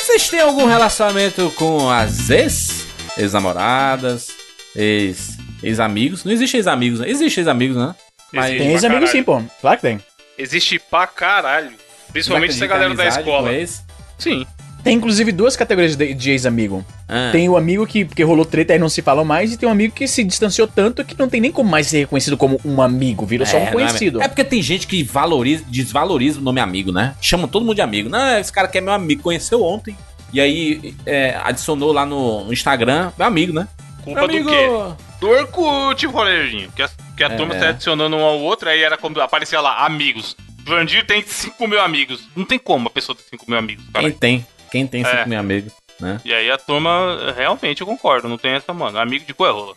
Vocês têm algum relacionamento com as ex? Ex-namoradas? Ex... Ex-amigos? Não existe ex-amigos, né? Existe ex-amigos, né? Mas Tem caralho. sim, pô. Claro que tem. Existe pra caralho. Principalmente essa Você acredita galera da escola. Sim. Tem inclusive duas categorias de, de ex-amigo. Ah. Tem o amigo que, que rolou treta e não se falam mais, e tem um amigo que se distanciou tanto que não tem nem como mais ser reconhecido como um amigo, virou só um É, é conhecido. mesmo. É, porque tem gente que valoriza, desvaloriza o nome amigo, né? Chama todo mundo de amigo. Não, esse cara que é meu amigo, conheceu ontem. E aí é, adicionou lá no, Instagram, meu amigo, né? Culpa meu do quê? Do Orkut, Rolejinho. Que a, que a É. turma tá adicionando um ao outro, aí era como aparecia lá, amigos. Vandir tem 5 mil amigos. Não tem como a pessoa ter 5 mil amigos, cara. Quem tem? Quem tem É. cinco mil amigos, né? E aí a turma, realmente, eu concordo, não tem essa, mano. Amigo de coerrola.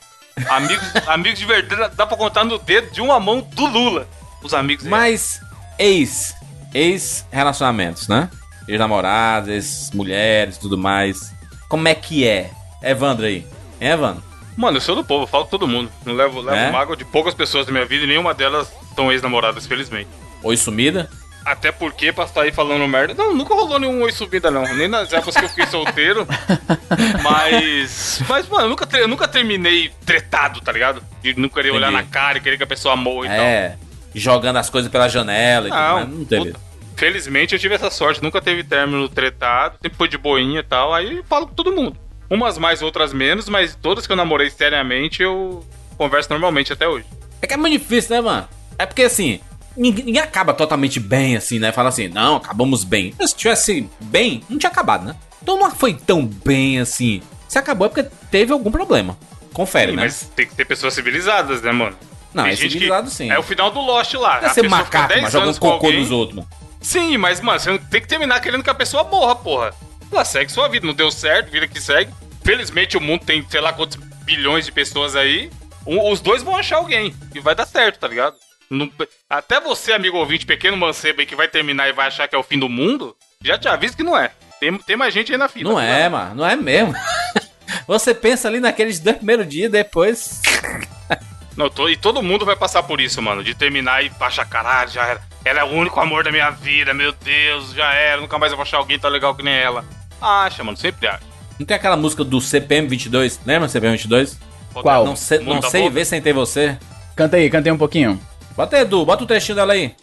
Amigos, amigos de verdade, dá pra contar no dedo de uma mão do Lula. Os amigos. Mas ex, ex-relacionamentos, né? Ex-namorados, ex-mulheres, tudo mais. Como é que é? Evandro aí. Hein, Evandro? Mano, eu sou do povo, eu falo com todo mundo. Não levo, levo É? mágoa de poucas pessoas da minha vida e nenhuma delas são ex-namoradas, felizmente. Oi sumida? Até porque pra estar aí falando merda. Não, nunca rolou nenhum oi subida, não. Nem nas épocas que eu fiquei solteiro. mas. Mas, mano, eu nunca, eu nunca terminei tretado, tá ligado? De não querer olhar na cara e querer que a pessoa morra e tal. É. Jogando as coisas pela janela e tudo Não. Não teve. puta. Felizmente eu tive essa sorte, nunca teve término tretado, sempre foi de boinha e tal, aí falo com todo mundo. Umas mais, outras menos, mas todas que eu namorei seriamente eu converso normalmente até hoje. É que é muito difícil, né, mano? É porque assim, ninguém, ninguém acaba totalmente bem, assim, né? Fala assim, não, acabamos bem. Mas se tivesse bem, não tinha acabado, né? Então não foi tão bem assim. Se acabou é porque teve algum problema. Confere, Sim, né? Mas tem que ter pessoas civilizadas, né, mano? Não, Tem é gente que- civilizado sim. É o final do Lost lá. Deve a ser macaco, 10 mas jogando cocô alguém. nos outros, mano. Sim, mas, mano, você não tem que terminar querendo que a pessoa morra, porra. Ela segue sua vida, não deu certo, vida que segue. Felizmente o mundo tem, sei lá quantos bilhões de pessoas aí. Um- os dois vão achar alguém e vai dar certo, tá ligado? Não- até você, amigo ouvinte, pequeno mancebo aí que vai terminar e vai achar que é o fim do mundo, já te aviso que não é. Tem, tem mais gente aí na fila. Não é, mano. Não é mesmo. Você pensa ali naqueles dois primeiros dias, depois. Não, to- e todo mundo vai passar por isso, mano. De terminar e achar, caralho, já era. Ela é o único amor da minha vida, meu Deus, já era. Nunca mais eu vou achar alguém tão legal que nem ela. Acha, mano, sempre acha. Não tem aquela música do CPM 22? Lembra CPM 22? Qual? Não, sei, Mundo não sei Boca? ver sem ter você. Canta aí, canta aí um pouquinho. Bota Edu, bota o trechinho dela aí.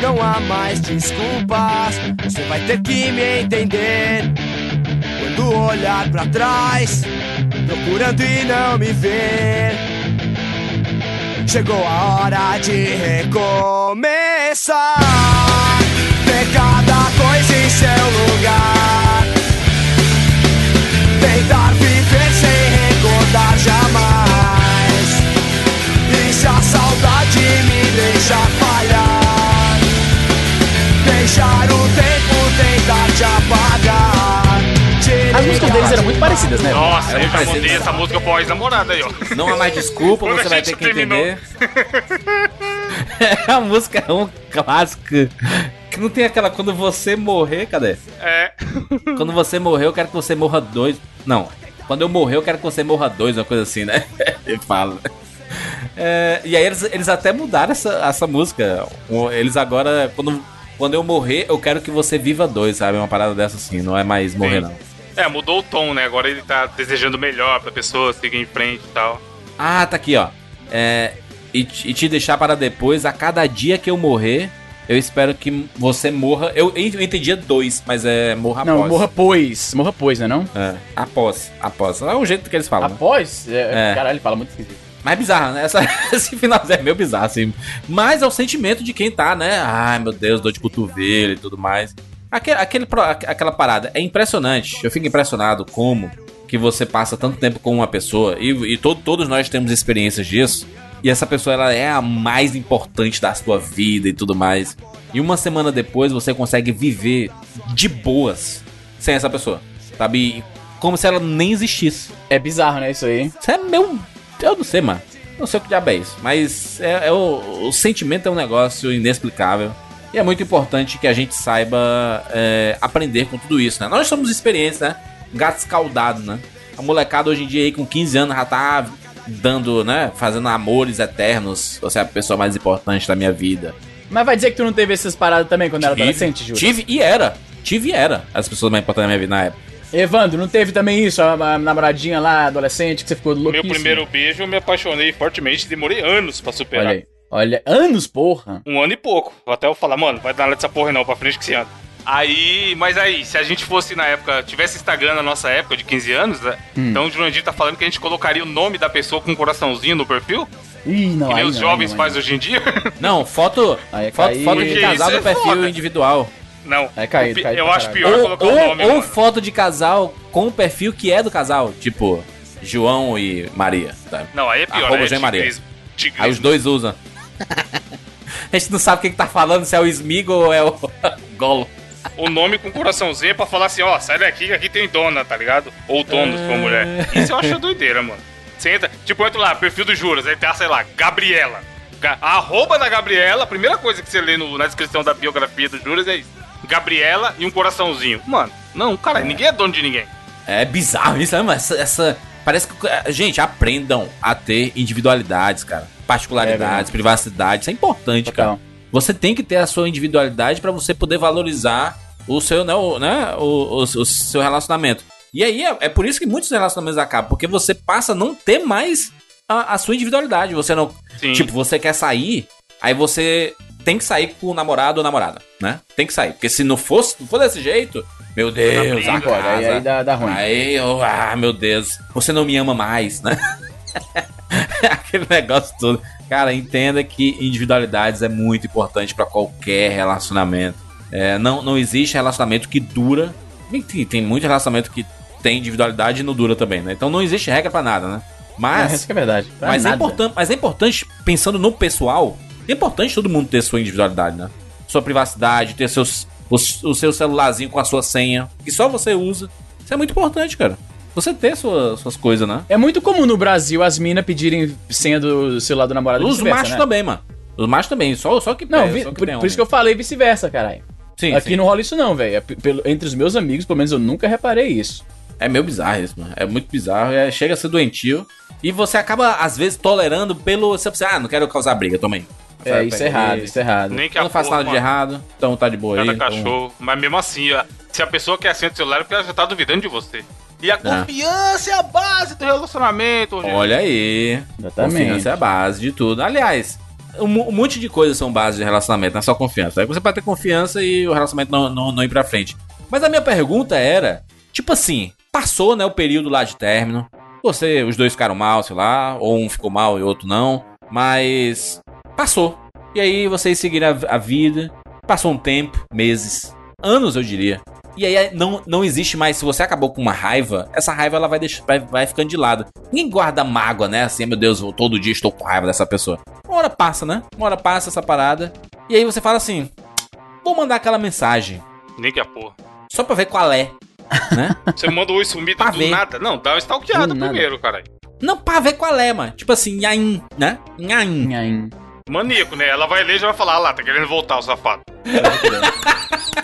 Não há mais desculpas, você vai ter que me entender. Quando olhar pra trás, procurando e não me ver. Chegou a hora de recomeçar. Ter cada coisa em seu lugar. Parecidas, né? Nossa, eu já mandei essa música pro ex-namorada aí, ó. Não há mais desculpa, Quando você vai ter que terminou. entender. a música é um clássico. Que não tem aquela. Quando você morrer, cadê? É. Quando você morrer, eu quero que você morra dois. Não. Quando eu morrer, eu quero que você morra dois, uma coisa assim, né? Ele fala. É, e aí eles, eles até mudaram essa, essa música. Eles agora, quando, quando eu morrer, eu quero que você viva dois, sabe? Uma parada dessa assim, não é mais morrer, Sim. não. É, mudou o tom, né? Agora ele tá desejando melhor pra pessoa seguir em frente e tal. Ah, tá aqui, ó. É, e, te- e te deixar para depois, a cada dia que eu morrer, eu espero que você morra. Eu, eu entendia dois, mas é morra Não, após. morra pois. Morra pois, né não? É, após, após. É o jeito que eles falam. né? Após? É, É. Caralho, ele fala muito esquisito. Mas é bizarro, né? Essa, esse final é meio bizarro, assim. Mas é o sentimento de quem tá, né? Ai, meu Deus, dor de cotovelo e tudo mais. Aquele, aquele, aquela parada é impressionante. Eu fico impressionado como que você passa tanto tempo com uma pessoa e, e todo- todos nós temos experiências disso. E essa pessoa ela é a mais importante da sua vida e tudo mais. E uma semana depois você consegue viver de boas sem essa pessoa, sabe? Como se ela nem existisse. É bizarro, né, isso aí. Isso é meu. Eu não sei, mano. Não sei o que diabo é isso. Mas é, é o, o sentimento é um negócio inexplicável. E é muito importante que a gente saiba é, aprender com tudo isso, né? Nós somos experientes, né? Gato escaldado, né? A molecada hoje em dia aí com 15 anos já tá dando, né? Fazendo amores eternos. Você é a pessoa mais importante da minha vida. Mas vai dizer que tu não teve essas paradas também quando era Tive, adolescente, Júlio? Tive e era. Tive e era. As pessoas mais importantes da minha vida na época. Evandro, não teve também isso? A, a namoradinha lá, adolescente, que você ficou Meu louquíssimo? primeiro beijo, eu me apaixonei fortemente, demorei anos pra superar. Olha aí. Olha, anos, porra. Um ano e pouco. Até eu falar, mano, vai dar nada dessa porra não, pra frente que se anda. Aí, mas aí, se a gente fosse na época, tivesse Instagram na nossa época de 15 anos, né? Hum. Então o Jurandir tá falando que a gente colocaria o nome da pessoa com um coraçãozinho no perfil? Ih, não, que nem aí os não, jovens aí não, aí fazem hoje em dia? Não, foto. Aí é foto, cair. foto de casal no é perfil foda. individual. Não. É caído, Eu- caído eu acho pior Ou, colocar o ou- nome, ou mano. foto de casal com o perfil que é do casal. Tipo, João e Maria. Tá? Não, aí é pior, Arroba aí é João Maria. tigrismo. Tigrismo. Aí os dois usam. A gente não sabe o que, que tá falando, se é o Smigo ou é o Golo. O nome com coraçãozinho é pra falar assim, ó, sai daqui que aqui tem dona, tá ligado? Ou dono, se for mulher. Isso eu acho doideira, mano. Você entra, tipo, entra lá, perfil do Juras, aí tá, sei lá, Gabriela. Ga- A arroba da Gabriela, a primeira coisa que você lê no- na descrição da biografia do Juras é isso. Gabriela e um coraçãozinho. Mano, não, cara, ninguém é dono de ninguém. É bizarro isso, né? Mas essa, essa- Parece que. eh, Gente, aprendam a ter individualidades, cara. É Particularidades, privacidade. Isso é importante, cara. Total. Você tem que ter a sua individualidade pra você poder valorizar o seu, né, o, né, o, o- o seu relacionamento. E aí é, é por isso que muitos relacionamentos acabam, porque você passa a não ter mais a, a sua individualidade. Você não. Sim. Tipo, você quer sair, aí você tem que sair com o namorado ou namorada, né? Tem que sair. Porque se não fosse, não for desse jeito, meu Deus, briga, a Não pode, aí, casa. aí dá, dá ruim. Aí, eu, ah, meu Deus, você não me ama mais, né? Aquele negócio todo. Cara, entenda que individualidades é muito importante pra qualquer relacionamento. É, não, não existe relacionamento que dura. Tem, tem muito relacionamento que tem individualidade e não dura também, né? Então não existe regra pra nada, né? É, Mas, isso que é verdade. Pra mas, é nada. importante, mas é importante, pensando no pessoal, é importante todo mundo ter sua individualidade, né? Sua privacidade, ter seus, o, seu celularzinho com a sua senha, que só você usa. Isso é muito importante, cara. Você ter sua- suas coisas, né? É muito comum no Brasil as minas pedirem senha do celular do namorado Os machos né? também, mano. Os machos também, só, só que Não, é, vi- só que por, por isso que eu falei vice-versa, caralho. Sim, Aqui sim. não rola isso não, velho. É Entre os meus amigos, pelo menos eu nunca reparei isso. É meio bizarro isso, mano. É muito bizarro. É, chega a ser doentio. E você acaba, às vezes, tolerando pelo. Você pensa, ah, não quero causar briga, toma aí. É, isso é errado, isso é errado. Nem que Eu não faço porra, nada de errado, então tá de boa aí. Cada então- cachorro. Mas mesmo assim, se a pessoa quer senha do celular é porque ela já tá duvidando de você. E a confiança é a base do relacionamento. Olha aí. Exatamente. Confiança é a base de tudo. Aliás, um, mo- um monte de coisas são base de relacionamento, não é só confiança. Aí você pode ter confiança e o relacionamento não, não, não ir pra frente. Mas a minha pergunta era, tipo assim, passou, né, o período lá de término. Você, os dois ficaram mal, sei lá, ou um ficou mal e o outro não. Mas passou. E aí vocês seguiram a, a vida. Passou um tempo, meses, anos eu diria. E aí não, não existe mais, se você acabou com uma raiva, essa raiva ela vai, deixar, vai, vai ficando de lado. Ninguém guarda mágoa, né? Assim, meu Deus, eu- todo dia estou com raiva dessa pessoa. Uma hora passa, né? Uma hora passa essa parada. E aí você fala assim: vou mandar aquela mensagem. Nem que a porra. Só pra ver qual é. Né? Você manda o sumido do ver. nada. Não, dá uma stalkeada primeiro, caralho. não, pra ver qual é, mano. Tipo assim, nhaim, né? Nhaim. Nhaim. Maníaco, né? Ela vai ler e já vai falar, ah lá, tá querendo voltar, o safado.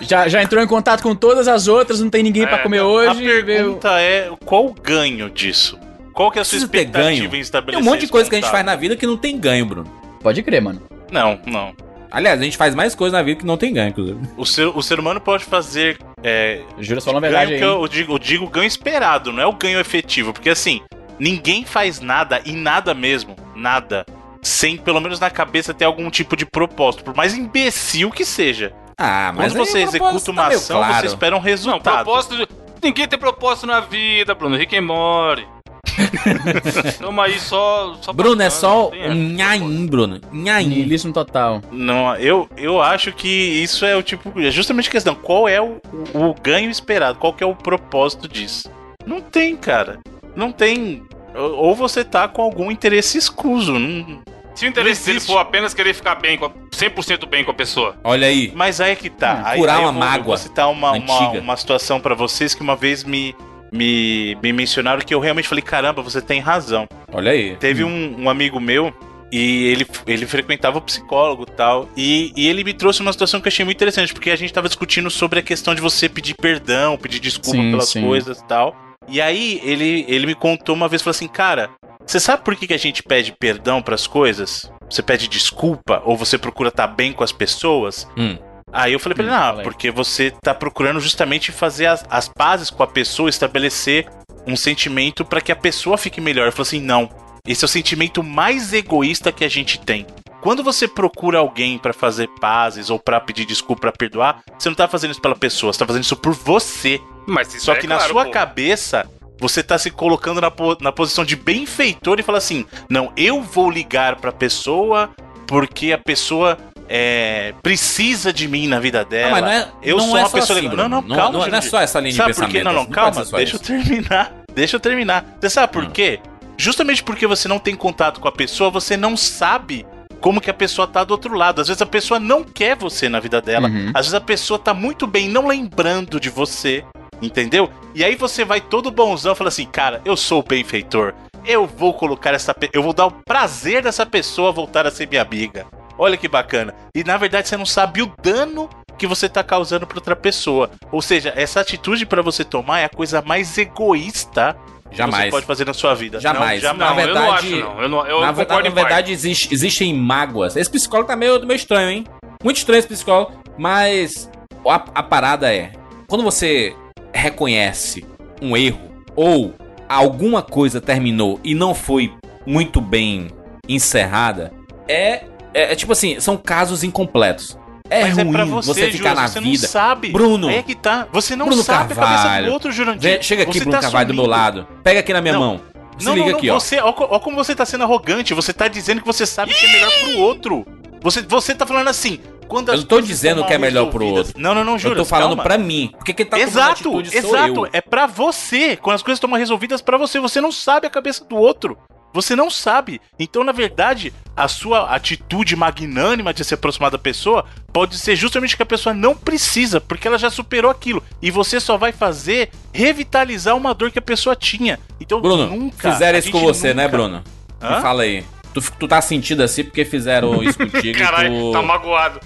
Já, já entrou em contato com todas as outras, não tem ninguém É, pra comer A hoje. veio- pergunta é qual o ganho disso? Qual que é a sua expectativa ganho. em Tem estabelecer um monte de coisa que a gente contato? faz na vida que não tem ganho, Bruno. Pode crer, mano. Não, não. Aliás, a gente faz mais coisas na vida que não tem ganho, inclusive. O ser, o ser humano pode fazer é, Jura só uma verdade que eu, eu digo, eu digo ganho esperado, não é o ganho efetivo. Porque assim, ninguém faz nada e nada mesmo, nada, sem pelo menos na cabeça ter algum tipo de propósito, por mais imbecil que seja. Ah, mas Quando você executa propósito uma tá ação, claro. você espera um Não, resultado. propósito. de- Ninguém tem propósito na vida, Bruno. Rick and Morty. Toma aí só. só Bruno, é só não nhaim, Bruno. Nhaim. Niilismo total. Não, eu, eu acho que isso é o tipo. É justamente a questão. Qual é o, o ganho esperado? Qual que é o propósito disso? Não tem, cara. Não tem. Ou ou você tá com algum interesse escuso. Não... Se o interesse dele for apenas querer ficar bem, com a- 100% bem com a pessoa. Olha aí. Mas aí é que tá. Hum, Aí- curar aí uma eu vou, eu mágoa vou citar uma, uma, uma situação pra vocês que uma vez me, me, me mencionaram que eu realmente falei: caramba, você tem razão. Olha aí. Teve um, um amigo meu e ele, ele frequentava o psicólogo e tal. E, e ele me trouxe uma situação que eu achei muito interessante, porque a gente tava discutindo sobre a questão de você pedir perdão, pedir desculpa Sim, pelas sim. coisas e tal. E aí ele, ele me contou uma vez, falou assim, cara, você sabe por que, que a gente pede perdão pras coisas? você pede desculpa ou você procura estar bem com as pessoas? Hum. Aí eu falei pra ele, Hum, não, fala aí. porque você tá procurando justamente fazer as, as pazes com a pessoa, estabelecer um sentimento pra que a pessoa fique melhor. Eu falei assim, não. Esse é o sentimento mais egoísta que a gente tem. Quando você procura alguém pra fazer pazes ou pra pedir desculpa, pra perdoar, você não tá fazendo isso pela pessoa, você tá fazendo isso por você. Mas isso Só é que na claro, sua pô. cabeça, você tá se colocando na, po- na posição de benfeitor e fala assim: não, eu vou ligar pra pessoa porque a pessoa é, precisa de mim na vida Não, dela. mas não é, eu não sou é uma só pessoa assim, legal. Não, não, calma, Não, não é só essa linha de Sabe por pensamento. quê? Não, não, pode calma, deixa eu isso. terminar. Deixa eu terminar. Você sabe por Hum. quê? Justamente porque você não tem contato com a pessoa, você não sabe como que a pessoa tá do outro lado. Às vezes a pessoa não quer você na vida dela. Uhum. Às vezes a pessoa tá muito bem não lembrando de você, entendeu? E aí você vai todo bonzão e fala assim, cara, eu sou o benfeitor. Eu vou colocar essa pe... eu vou dar o prazer dessa pessoa voltar a ser minha amiga. Olha que bacana. E na verdade você não sabe o dano que você tá causando pra outra pessoa. Ou seja, essa atitude pra você tomar é a coisa mais egoísta que você Jamais. pode fazer na sua vida. Jamais. Não, Na jamais. Não, eu não verdade- acho, não. Eu, não, eu na verdade, na verdade existe- existem mágoas. Esse psicólogo tá meio, meio estranho, hein? Muito estranho esse psicólogo. Mas a, a parada é: quando você reconhece um erro ou alguma coisa terminou e não foi muito bem encerrada, é, é, é tipo assim: são casos incompletos. É Mas ruim é pra você, você, ficar na você vida. não sabe. Bruno. Aí é que tá. Você não Bruno sabe a cabeça Carvalho. do outro, Jurandir. Chega aqui, Você Bruno tá Carvalho, do meu lado. Pega aqui na minha Não. mão. Se não, liga não, não, aqui, ó. você, ó, ó como você tá sendo arrogante, você tá dizendo que você sabe que é melhor pro outro. Você, você tá falando assim, quando Eu não tô dizendo que é melhor pro outro. Não, não, não, Eu juro. tô falando pra mim. Porque quem tá tomando Exato, atitude sou exato. eu. É pra você. Quando as coisas estão resolvidas pra você, você não sabe a cabeça do outro. Você não sabe. Então, na verdade, a sua atitude magnânima de se aproximar da pessoa pode ser justamente que a pessoa não precisa, porque ela já superou aquilo. E você só vai fazer revitalizar uma dor que a pessoa tinha. Então, Bruno, nunca. fizeram isso com você, né, nunca- Bruno? Hã? Me fala aí. Tu, tu tá sentindo assim porque fizeram isso contigo Caralho, e tu tá magoado.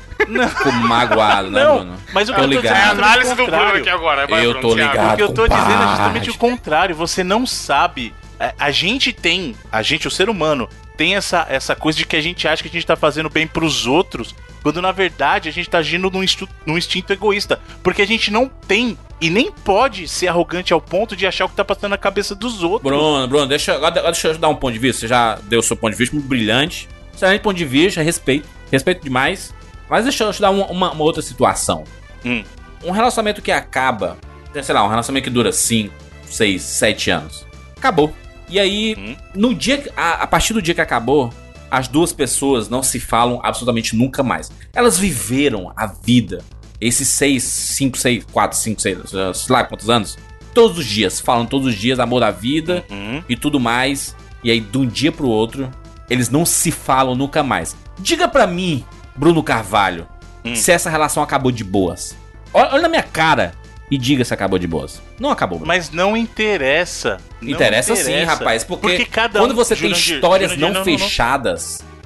ficou magoado, né, Não, Bruno? mas o que eu tô ligado. É a dizendo é análise o do Bruno aqui agora. Vai, Eu Bruno, tô Thiago. ligado. O que eu tô dizendo é justamente o contrário. Você não sabe. A, a gente tem, a gente, o ser humano, tem essa, essa coisa de que a gente acha que a gente tá fazendo bem pros outros, quando na verdade a gente tá agindo num, num instinto egoísta. Porque a gente não tem e nem pode ser arrogante ao ponto de achar o que tá passando na cabeça dos outros. Bruno, Bruno, deixa, agora deixa eu dar um ponto de vista. Você já deu o seu ponto de vista muito brilhante. Excelente ponto de vista, respeito. Respeito demais. Mas deixa eu te dar uma, uma- uma outra situação. Hum. Um relacionamento que acaba, sei lá, um relacionamento que dura 5, 6, 7 anos. Acabou. E aí, Hum. no dia a, a partir do dia que acabou, as duas pessoas não se falam absolutamente nunca mais. Elas viveram a vida, esses 6, 5, 6, 4, 5, 6, sei lá quantos anos, todos os dias, falam todos os dias amor da vida Hum. e tudo mais. E aí, de um dia pro outro, eles não se falam nunca mais. Diga pra mim, Bruno Carvalho, Hum. se essa relação acabou de boas. Olha, olha na minha cara e diga se acabou de boas. Não acabou. Bruno. Mas não interessa. Não interessa, sim, rapaz, porque, Porque quando você tem Jurandir, histórias Jurandir, não, não, não, não.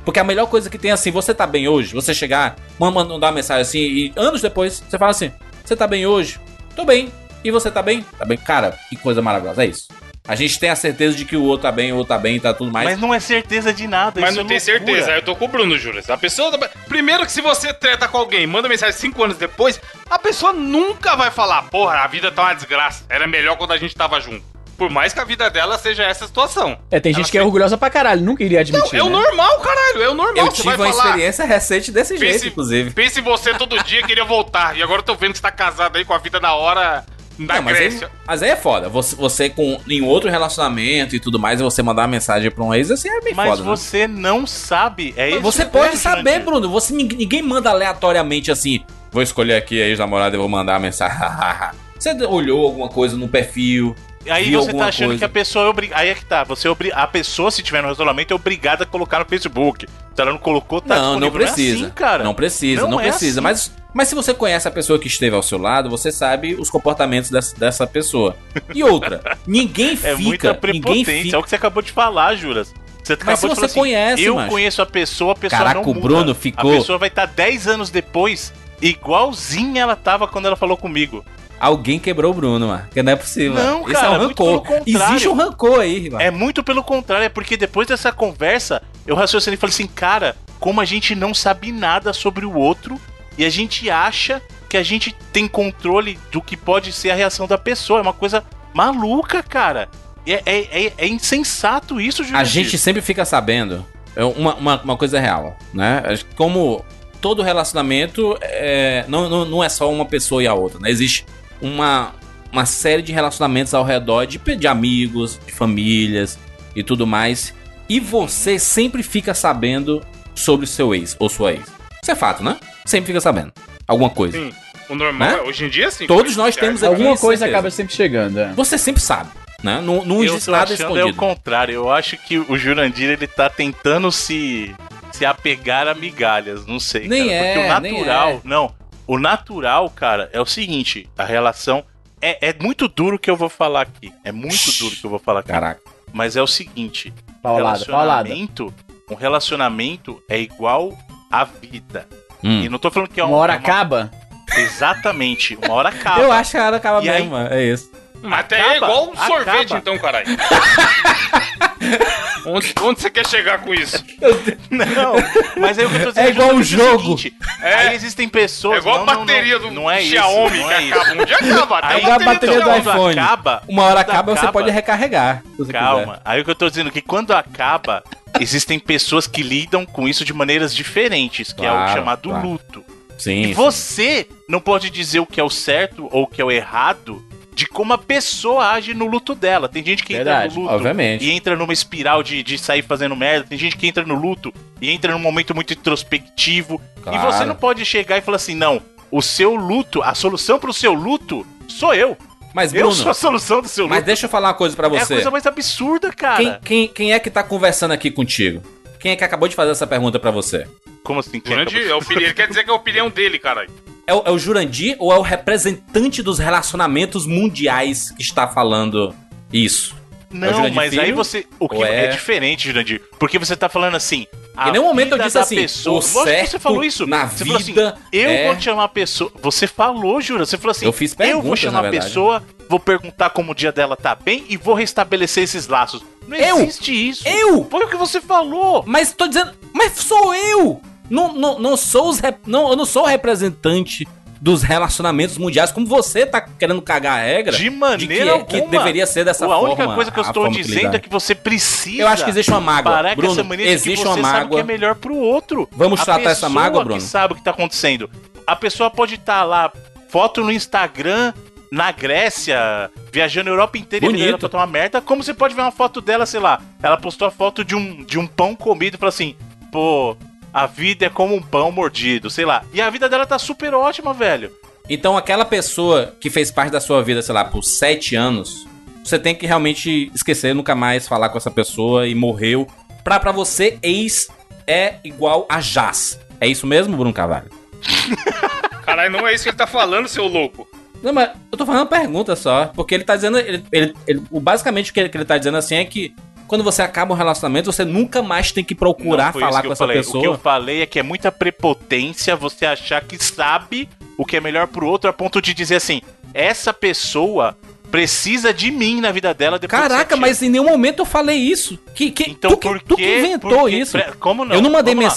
Porque a melhor coisa que tem é assim, você tá bem hoje, você chegar, manda mandar uma mensagem assim, e anos depois, você fala assim: Você tá bem hoje? Tô bem. E você tá bem? Tá bem. Cara, que coisa maravilhosa. É isso. A gente tem a certeza de que o outro tá bem, o outro tá bem, tá tudo mais. Mas não é certeza de nada. Mas isso não é tem loucura. certeza. Aí eu tô com o Bruno, Júlio. A pessoa. Primeiro que se você treta com alguém, manda mensagem cinco anos depois, a pessoa nunca vai falar, porra, a vida tá uma desgraça. Era melhor quando a gente tava junto. Por mais que a vida dela seja essa situação. É, tem gente Ela que é orgulhosa pra caralho, nunca iria Não, admitir. é o né? normal, caralho. É o normal. Eu Você tive vai uma falar. experiência recente desse jeito, Pense, inclusive. pense em você todo dia queria voltar. E agora eu tô vendo que você tá casado aí com a vida na hora da Não, mas, aí, mas aí é foda. Você, você com em outro relacionamento e tudo mais, e você mandar uma mensagem pra um ex, assim é bem Mas foda. né? você não sabe. É esse Você o pode saber. Bruno. Você, ninguém ninguém manda aleatoriamente assim. Vou escolher aqui a ex-namorada e vou mandar a mensagem. você olhou alguma coisa no perfil. Aí viu você tá achando coisa. que a pessoa é obrigada. Aí é que tá. Você obri... A pessoa, se tiver no relacionamento, é obrigada a colocar no Facebook. Se ela não colocou, tá não, não precisa. é assim, cara. Não precisa, não, Não é precisa. assim. Mas, mas se você conhece a pessoa que esteve ao seu lado, você sabe os comportamentos dessa, dessa pessoa. E outra, ninguém É muita fica. Ninguém fica. É o que você acabou de falar, Juras. Você Mas se você assim, conhece, Eu macho. conheço a pessoa, a pessoa Caraca, não o muda. Bruno ficou- A pessoa vai estar 10 anos depois, igualzinha ela tava quando ela falou comigo. Alguém quebrou o Bruno, mano. Que não é possível. Não, cara, é um rancor. Existe um rancor aí, mano. É muito pelo contrário, é porque depois dessa conversa, Eu raciocinei e falei assim, cara, como a gente não sabe nada sobre o outro e a gente acha que a gente tem controle do que pode ser a reação da pessoa. É uma coisa maluca, cara. É, é, é, é insensato isso, Jurandir. A gente sempre fica sabendo. É uma, uma, uma coisa real, né? Como todo relacionamento é, não, não, não é só uma pessoa e a outra, né? Existe uma, uma série de relacionamentos ao redor de, de amigos, de famílias e tudo mais. E você sempre fica sabendo sobre o seu ex ou sua ex. Isso é fato, né? Sempre fica sabendo. Alguma coisa. Sim. O normal, Né? é- hoje em dia, sim. Todos nós temos sociais, aqui Alguma coisa certeza. acaba sempre chegando. é. Você sempre sabe, né? Não, não eu existe tô nada achando é o escondido. contrário. Eu acho que o Jurandir ele tá tentando se se apegar a migalhas, não sei. Nem cara, é, porque o nem natural, é. não. O natural, cara, é o seguinte: a relação é, é muito duro o que eu vou falar aqui. É muito duro o que eu vou falar aqui. Caraca. Mas é o seguinte: Paulada, paulada. relacionamento, um relacionamento é igual à vida. Hum. E não tô falando que é Uma hora é acaba. Exatamente, uma hora acaba. Eu acho que a hora acaba E aí- mesmo, é isso. Até Acaba, é igual um sorvete, acaba. então, caralho. onde, onde você quer chegar com isso? Não, mas aí o que eu tô dizendo É igual um jogo. seguinte, É. Aí existem pessoas. É igual não, a não, bateria não, do não é isso, Xiaomi não que é isso. acaba. Um dia acaba. Até Aí a bateria do quando iPhone. acaba, Uma hora quando acaba, você pode recarregar. Calma. Aí o que eu tô dizendo é que quando acaba, existem pessoas que lidam com isso de maneiras diferentes, que é o Claro, chamado claro. luto. quiser. Sim. E sim. você não pode dizer o que é o certo ou o que é o errado de como a pessoa age no luto dela. Tem gente que Verdade, entra no luto obviamente. e entra numa espiral de, de sair fazendo merda. Tem gente que entra no luto e entra num momento muito introspectivo. Claro. E você não pode chegar e falar assim, não, o seu luto, a solução pro seu luto sou eu. Mas, Eu Bruno, sou a solução do seu mas luto. deixa eu falar uma coisa pra É a você. coisa mais absurda, cara. Quem, quem, quem é que tá conversando aqui contigo? Quem é que acabou de fazer essa pergunta pra você? Como assim? Quem Durante, acabou- é opinião, ele quer dizer que é a opinião dele, caralho. É o, é o Jurandir ou é o representante dos relacionamentos mundiais que está falando isso? É Não, Jurandir mas aí Filho? você. O que é- é... diferente, Jurandir. Porque você tá falando assim. a Em nenhum momento eu disse da assim, Pessoa, o Lógico que você certo falou isso. na você falou assim, vida eu é- vou chamar a pessoa. Você falou, Jura. Você falou assim. Eu fiz Eu perguntas, vou chamar a pessoa, vou perguntar como o dia dela tá bem e vou restabelecer esses laços. Não Eu? existe isso. Eu? Foi o que você falou. Mas tô dizendo. Mas sou eu! Não, não, não sou os rep- não, eu não sou o representante dos relacionamentos mundiais, como você tá querendo cagar a regra. De de maneira que, que alguma. deveria ser dessa a forma. única coisa que eu a estou dizendo é que você precisa. Eu acho que existe uma mágoa. Parar Bruno, essa mania de que existe você uma sabe mágoa. que é melhor pro outro. Vamos A tratar essa mágoa, Bruno? que sabe o que tá acontecendo. A pessoa pode estar lá, foto no Instagram, na Grécia, viajando a Europa inteira Bonito. e ela tá uma merda. Como você pode ver uma foto dela, sei lá, ela postou a foto de um, de um pão comido e falou assim, pô, a vida é como um pão mordido, sei lá. E a vida dela tá super ótima, velho. Então, aquela pessoa que fez parte da sua vida, sei lá, por sete anos, você tem que realmente esquecer, nunca mais falar com essa pessoa e morreu. Pra, pra você, ex é igual a jazz. É isso mesmo, Bruno Carvalho? Caralho, não é isso que ele tá falando, seu louco. Não, mas eu tô fazendo uma pergunta só. Porque ele tá dizendo. Ele, ele, ele- o, basicamente o que ele, que ele tá dizendo assim é que quando você acaba um relacionamento, você nunca mais tem que procurar falar que com essa falei. O que eu pessoa. falei é que é muita prepotência você achar que sabe o que é melhor pro outro a ponto de dizer assim: essa pessoa precisa de mim na vida dela depois de Caraca, mas em nenhum momento eu falei isso. Que, que, Então tu, que, por tu que inventou Por isso. Como não? Eu não mandei Vamos lá.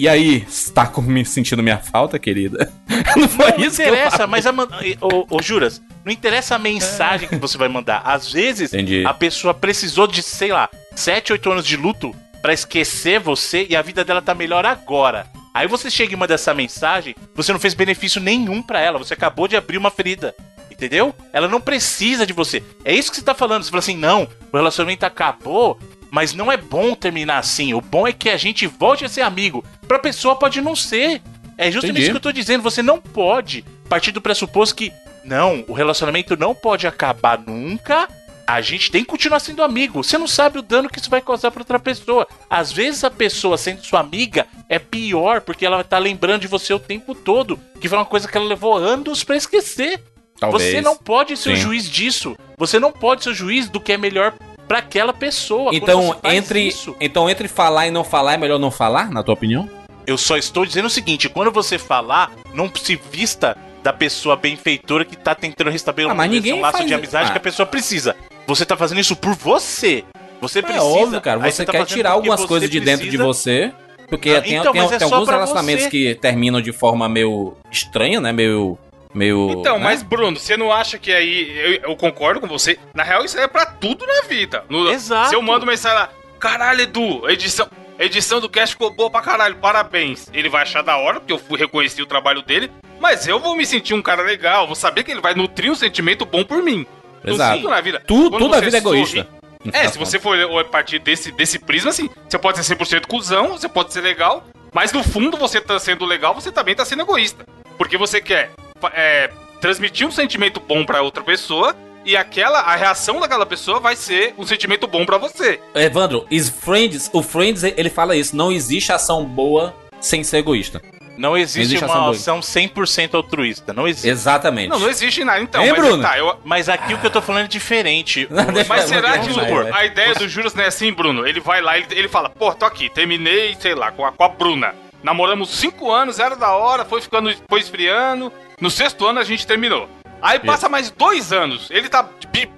E aí, está me sentindo minha falta, querida? Não foi Não isso que eu interessa, mas a man... ô, ô, Juras, não interessa a mensagem que você vai mandar. Às vezes, Entendi. a pessoa precisou de, sei lá, 7, 8 anos de luto pra esquecer você e a vida dela tá melhor agora. Aí você chega e manda essa mensagem, você não fez benefício nenhum pra ela, você acabou de abrir uma ferida. Entendeu? Ela não precisa de você. É isso que você tá falando. Você fala assim: não, o relacionamento acabou, mas não é bom terminar assim. O bom é que a gente volte a ser amigo. Pra pessoa pode não ser. É justamente Entendi. isso que eu tô dizendo. Você não pode partir do pressuposto que, não, o relacionamento não pode acabar nunca. A gente tem que continuar sendo amigo. Você não sabe o dano que isso vai causar pra outra pessoa. Às vezes a pessoa sendo sua amiga é pior porque ela estar lembrando de você o tempo todo, que foi uma coisa que ela levou anos pra esquecer. Talvez. Você não pode ser o Sim. juiz disso. Você não pode ser o juiz do que é melhor pra aquela pessoa. Então você entre, isso- então, entre falar e não falar, é melhor não falar, na tua opinião? Eu só estou dizendo o seguinte: quando você falar, não se vista da pessoa benfeitora que tá tentando restabelecer Ah, um laço faz de amizade Ah. que a pessoa precisa. Você tá fazendo isso por você. Você É precisa. óbvio, cara. Você tá quer fazendo tirar algumas você coisas de dentro de você. Porque Ah, tem, então, tem, é tem só alguns relacionamentos você. que terminam de forma meio estranha, né? Meio. Meio Então, né? mas Bruno, você não acha que aí. Eu, eu concordo com você. Na real, isso é pra tudo na vida. No- Exato. Se eu mando mensagem lá, caralho, Edu, a edição, a edição do cast ficou boa pra caralho, parabéns. Ele vai achar da hora, porque eu fui reconhecer o trabalho dele. Mas eu vou me sentir um cara legal, vou saber que ele vai nutrir um sentimento bom por mim. Então, Exato. tudo na vida. Tu, tudo a você vida é egoísta. É, se você for a partir desse, desse prisma, assim, você pode ser 100% cuzão, você pode ser legal, mas no fundo você tá sendo legal, você também tá sendo egoísta. Porque você quer é, transmitir um sentimento bom pra outra pessoa e aquela, a reação daquela pessoa vai ser um sentimento bom pra você. Evandro, is Friends, o Friends ele fala isso. Não existe ação boa sem ser egoísta. Não existe, Existe ação uma boa. ação 100% altruísta. Não existe. Exatamente. Não, não existe nada. Então, Hein, mas Bruno? tá, eu, Mas aqui o que eu tô falando é diferente. Não, Mas eu- será que o- vai. a ideia do Juras não é assim, Bruno? Ele vai lá, ele, ele fala, pô, tô aqui, terminei, sei lá, com a, com a Bruna. Namoramos cinco anos, era da hora, foi ficando, foi esfriando. No sexto ano a gente terminou. Aí passa mais dois anos, ele tá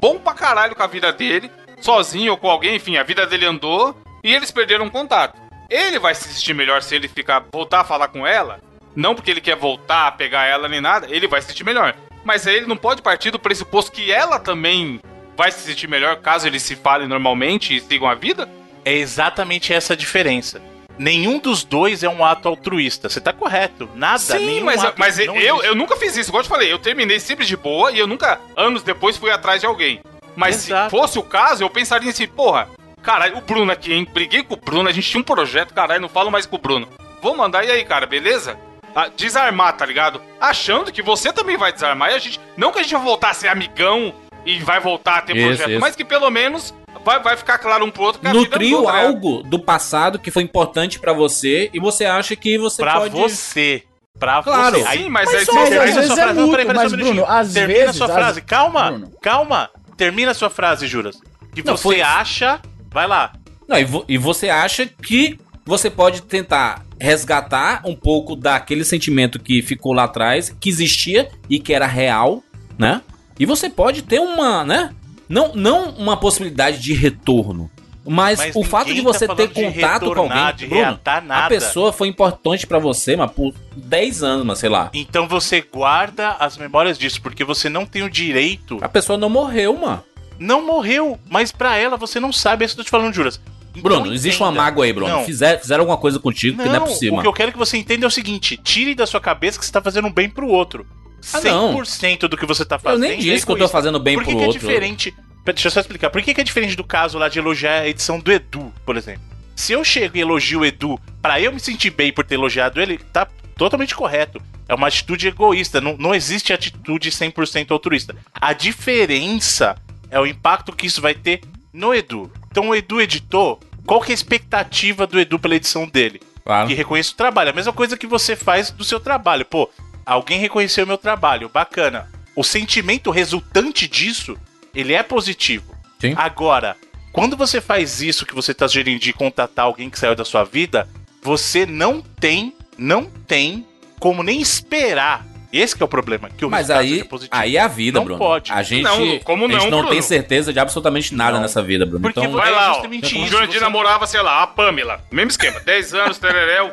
bom pra caralho com a vida dele, sozinho ou com alguém, enfim, a vida dele andou, e eles perderam contato. Ele vai se sentir melhor se ele ficar, voltar a falar com ela, não porque ele quer voltar a pegar ela nem nada, ele vai se sentir melhor. Mas aí ele não pode partir do pressuposto que ela também vai se sentir melhor caso eles se falem normalmente e sigam a vida? É exatamente essa a diferença. Nenhum dos dois é um ato altruísta. Você tá correto. Nada. Sim, nenhum mas, ato mas eu, existe. eu nunca fiz isso. Igual eu te falei, eu terminei sempre de boa e eu nunca, anos depois, fui atrás de alguém. Mas Exato. se fosse o caso, eu pensaria assim, porra, caralho, o Bruno aqui, hein? Briguei com o Bruno, a gente tinha um projeto, caralho, não falo mais com o Bruno. Vou mandar, e aí, cara, beleza? Ah, desarmar, tá ligado? Achando que você também vai desarmar e a gente. Não que a gente vai voltar a ser amigão e vai voltar a ter Isso, projeto, isso. mas que pelo menos vai, vai ficar claro um pro outro que a vida Nutriu mudou, né? algo do passado que foi importante pra você e você acha que você Pra pode. você. Pra Claro. você. Sim, mas, Mas aí você- mas às termina vezes sua é mútuo, peraí, peraí, mas. Bruno, às Termina vezes, sua frase. Calma, Bruno. calma. Termina sua frase, Juras. Que Não, você foi- acha. Vai lá. Não, e, vo- e você acha que você pode tentar resgatar um pouco daquele sentimento que ficou lá atrás, que existia e que era real, né? E você pode ter uma, né? Não, não uma possibilidade de retorno. Mas, Mas o fato de tá você ter falando de contato com alguém, de Bruno, a pessoa foi importante pra você, mas por 10 anos, mas sei lá. Então você guarda as memórias disso, porque você não tem o direito. A pessoa não morreu, mano. Não morreu, mas pra ela você não sabe. É isso que eu tô te falando, Juras. Então Bruno, existe uma entenda. mágoa aí, Bruno. Não. Fizer, fizeram alguma coisa contigo que não é Não, possível. o que eu quero que você entenda é o seguinte: tire da sua cabeça que você tá fazendo um bem pro outro. Ah, não. 100% do que você tá Eu fazendo. nem é disse que eu tô fazendo bem Por que pro que outro. é diferente? Pera, Deixa eu só explicar. Por que, que é diferente do caso lá de elogiar a edição do Edu, por exemplo? Se eu chego e elogio o Edu, pra eu me sentir bem por ter elogiado ele, tá totalmente correto. É uma atitude egoísta. Não, não existe atitude 100% altruísta. A diferença é o impacto que isso vai ter no Edu. Então o Edu editou. Qual que é a expectativa do Edu pela edição dele? Claro. que reconheça o trabalho. A mesma coisa que você faz do seu trabalho. Pô, alguém reconheceu o meu trabalho, bacana. O sentimento resultante disso, ele é positivo. Sim. Agora, quando você faz isso que você tá sugerindo de contatar alguém que saiu da sua vida, você não tem, não tem como nem esperar. Esse que é o problema, que o Mas resultado aí, seja positivo. aí é a vida, Não Bruno. pode. A gente, Não, como a gente não, não Bruno? tem certeza de absolutamente nada Não. nessa vida, Bruno. Porque então, Vai É lá, ó. justamente O isso, Jurandir você- namorava, sei lá, a Pamela. Mesmo esquema. 10 anos, tereréu.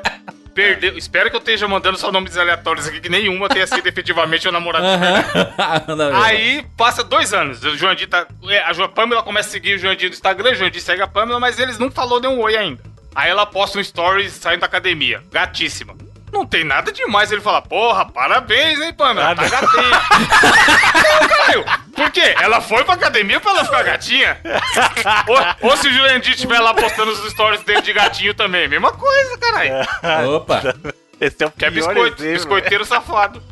Perdeu. Espero que eu esteja mandando só nomes aleatórios aqui, que nenhuma tenha sido efetivamente o namorado. Aham. Aí passa dois anos. O Jurandir tá. é, A Jo- Pamela começa a seguir o Jurandir no Instagram, o Jurandir segue a Pamela, mas eles não falou nem um oi ainda. Aí ela posta um story saindo da academia. Gatíssima. Não tem nada demais ele fala, porra, parabéns, hein, Pamela? Tá gatinha. não, caralho. Por quê? Ela foi pra academia pra ela ficar gatinha? ou, ou se o Jurandir estiver lá postando os stories dele de gatinho também. Mesma coisa, caralho. Opa. Esse é o Que é pior biscoito, exemplo. biscoiteiro safado.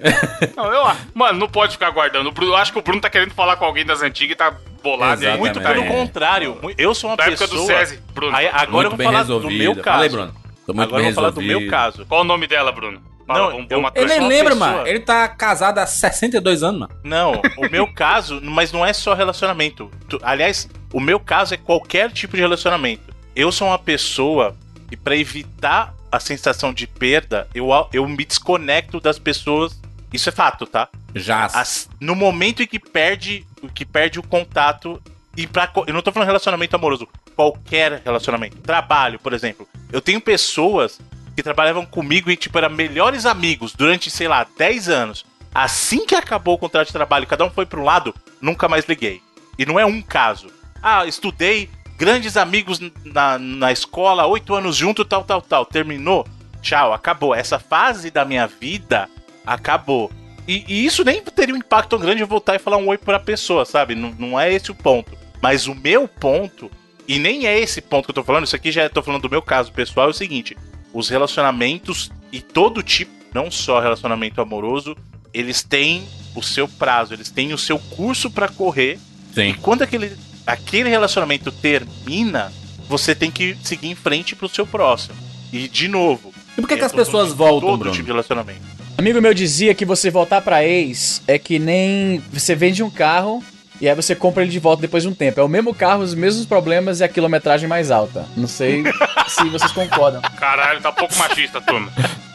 Não, eu, mano, não pode ficar guardando. Bruno- Eu acho que o Bruno tá querendo falar com alguém das antigas e tá bolado. aí. Exatamente. Muito pelo É. contrário. Eu sou uma Da época pessoa... do SESI, Bruno. Aí, agora eu muito vou bem falar resolvido. do meu caso. Fala aí, Bruno. Tô muito agora eu bem vou falar do meu caso. Qual o nome dela, Bruno? Fala, Não, vamos, eu- Ele nem lembra, pessoa- mano. Ele tá casado há 62 anos, mano. Não, o meu caso, mas não é só relacionamento. Tu- aliás, o meu caso é qualquer tipo de relacionamento. Eu sou uma pessoa e pra evitar a sensação de perda, eu, eu me desconecto das pessoas. Isso é fato, tá? Já. As- no momento em que perde, que perde o contato, E pra, eu não tô falando relacionamento amoroso, qualquer relacionamento. Trabalho, por exemplo. Eu tenho pessoas que trabalhavam comigo e, tipo, eram melhores amigos durante, sei lá, 10 anos. Assim que acabou o contrato de trabalho, cada um foi para um lado, nunca mais liguei. E não é um caso. Ah, estudei, grandes amigos na, na escola, oito anos junto, tal, tal, tal. Terminou, tchau, acabou. Essa fase da minha vida acabou. E, e isso nem teria um impacto tão grande de eu voltar e falar um oi pra pessoa, sabe? Não, não é esse o ponto. Mas o meu ponto, e nem é esse ponto que eu tô falando, isso aqui já eu tô falando do meu caso pessoal, é o seguinte: os relacionamentos e todo tipo, não só relacionamento amoroso, eles têm o seu prazo, eles têm o seu curso pra correr. E Sim. quando aquele, aquele relacionamento termina, você tem que seguir em frente pro seu próximo. E de novo. E por que, que eu as pessoas voltam, todo Bruno? tipo de relacionamento. Amigo meu dizia que você voltar pra ex é que nem você vende um carro e aí você compra ele de volta depois de um tempo. É o mesmo carro, os mesmos problemas e a quilometragem mais alta. Não sei se vocês concordam. Caralho, tá pouco machista, turma.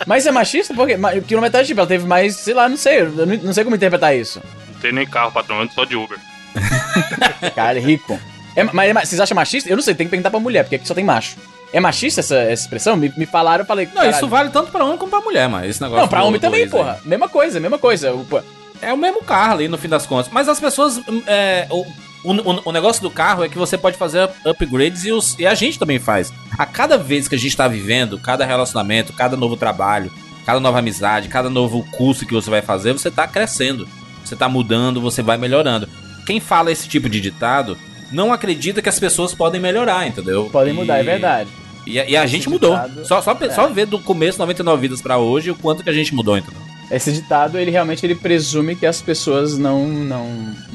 Mas é machista? Por quê? Quilometragem, tipo, ela teve mais, sei lá, não sei, eu não, sei como interpretar isso. Não tem nem carro, patrão, ando só de Uber. Cara, é rico. É, mas é ma- vocês acham machista? Eu não sei, tem que perguntar pra mulher, porque aqui só tem macho. É machista essa, essa expressão? Me, me falaram, eu falei. Não, caralho. isso vale tanto pra homem como pra mulher, mas esse negócio. Não, pra do- homem do também, ex aí. porra. Mesma coisa, mesma coisa. O- pô, É o mesmo carro ali, no fim das contas. Mas as pessoas. hum, é, o, o, o negócio do carro é que você pode fazer upgrades e, os, e a gente também faz. A cada vez que a gente tá vivendo, cada relacionamento, cada novo trabalho, cada nova amizade, cada novo curso que você vai fazer, você tá crescendo. Você tá mudando, você vai melhorando. Quem fala esse tipo de ditado não acredita que as pessoas podem melhorar, entendeu? podem E- mudar, é verdade. E, a- e a gente mudou. ditado- Só, só, é. só ver do começo 99 vidas pra hoje o quanto que a gente mudou, entendeu? Esse ditado, ele realmente ele presume que as pessoas não, não,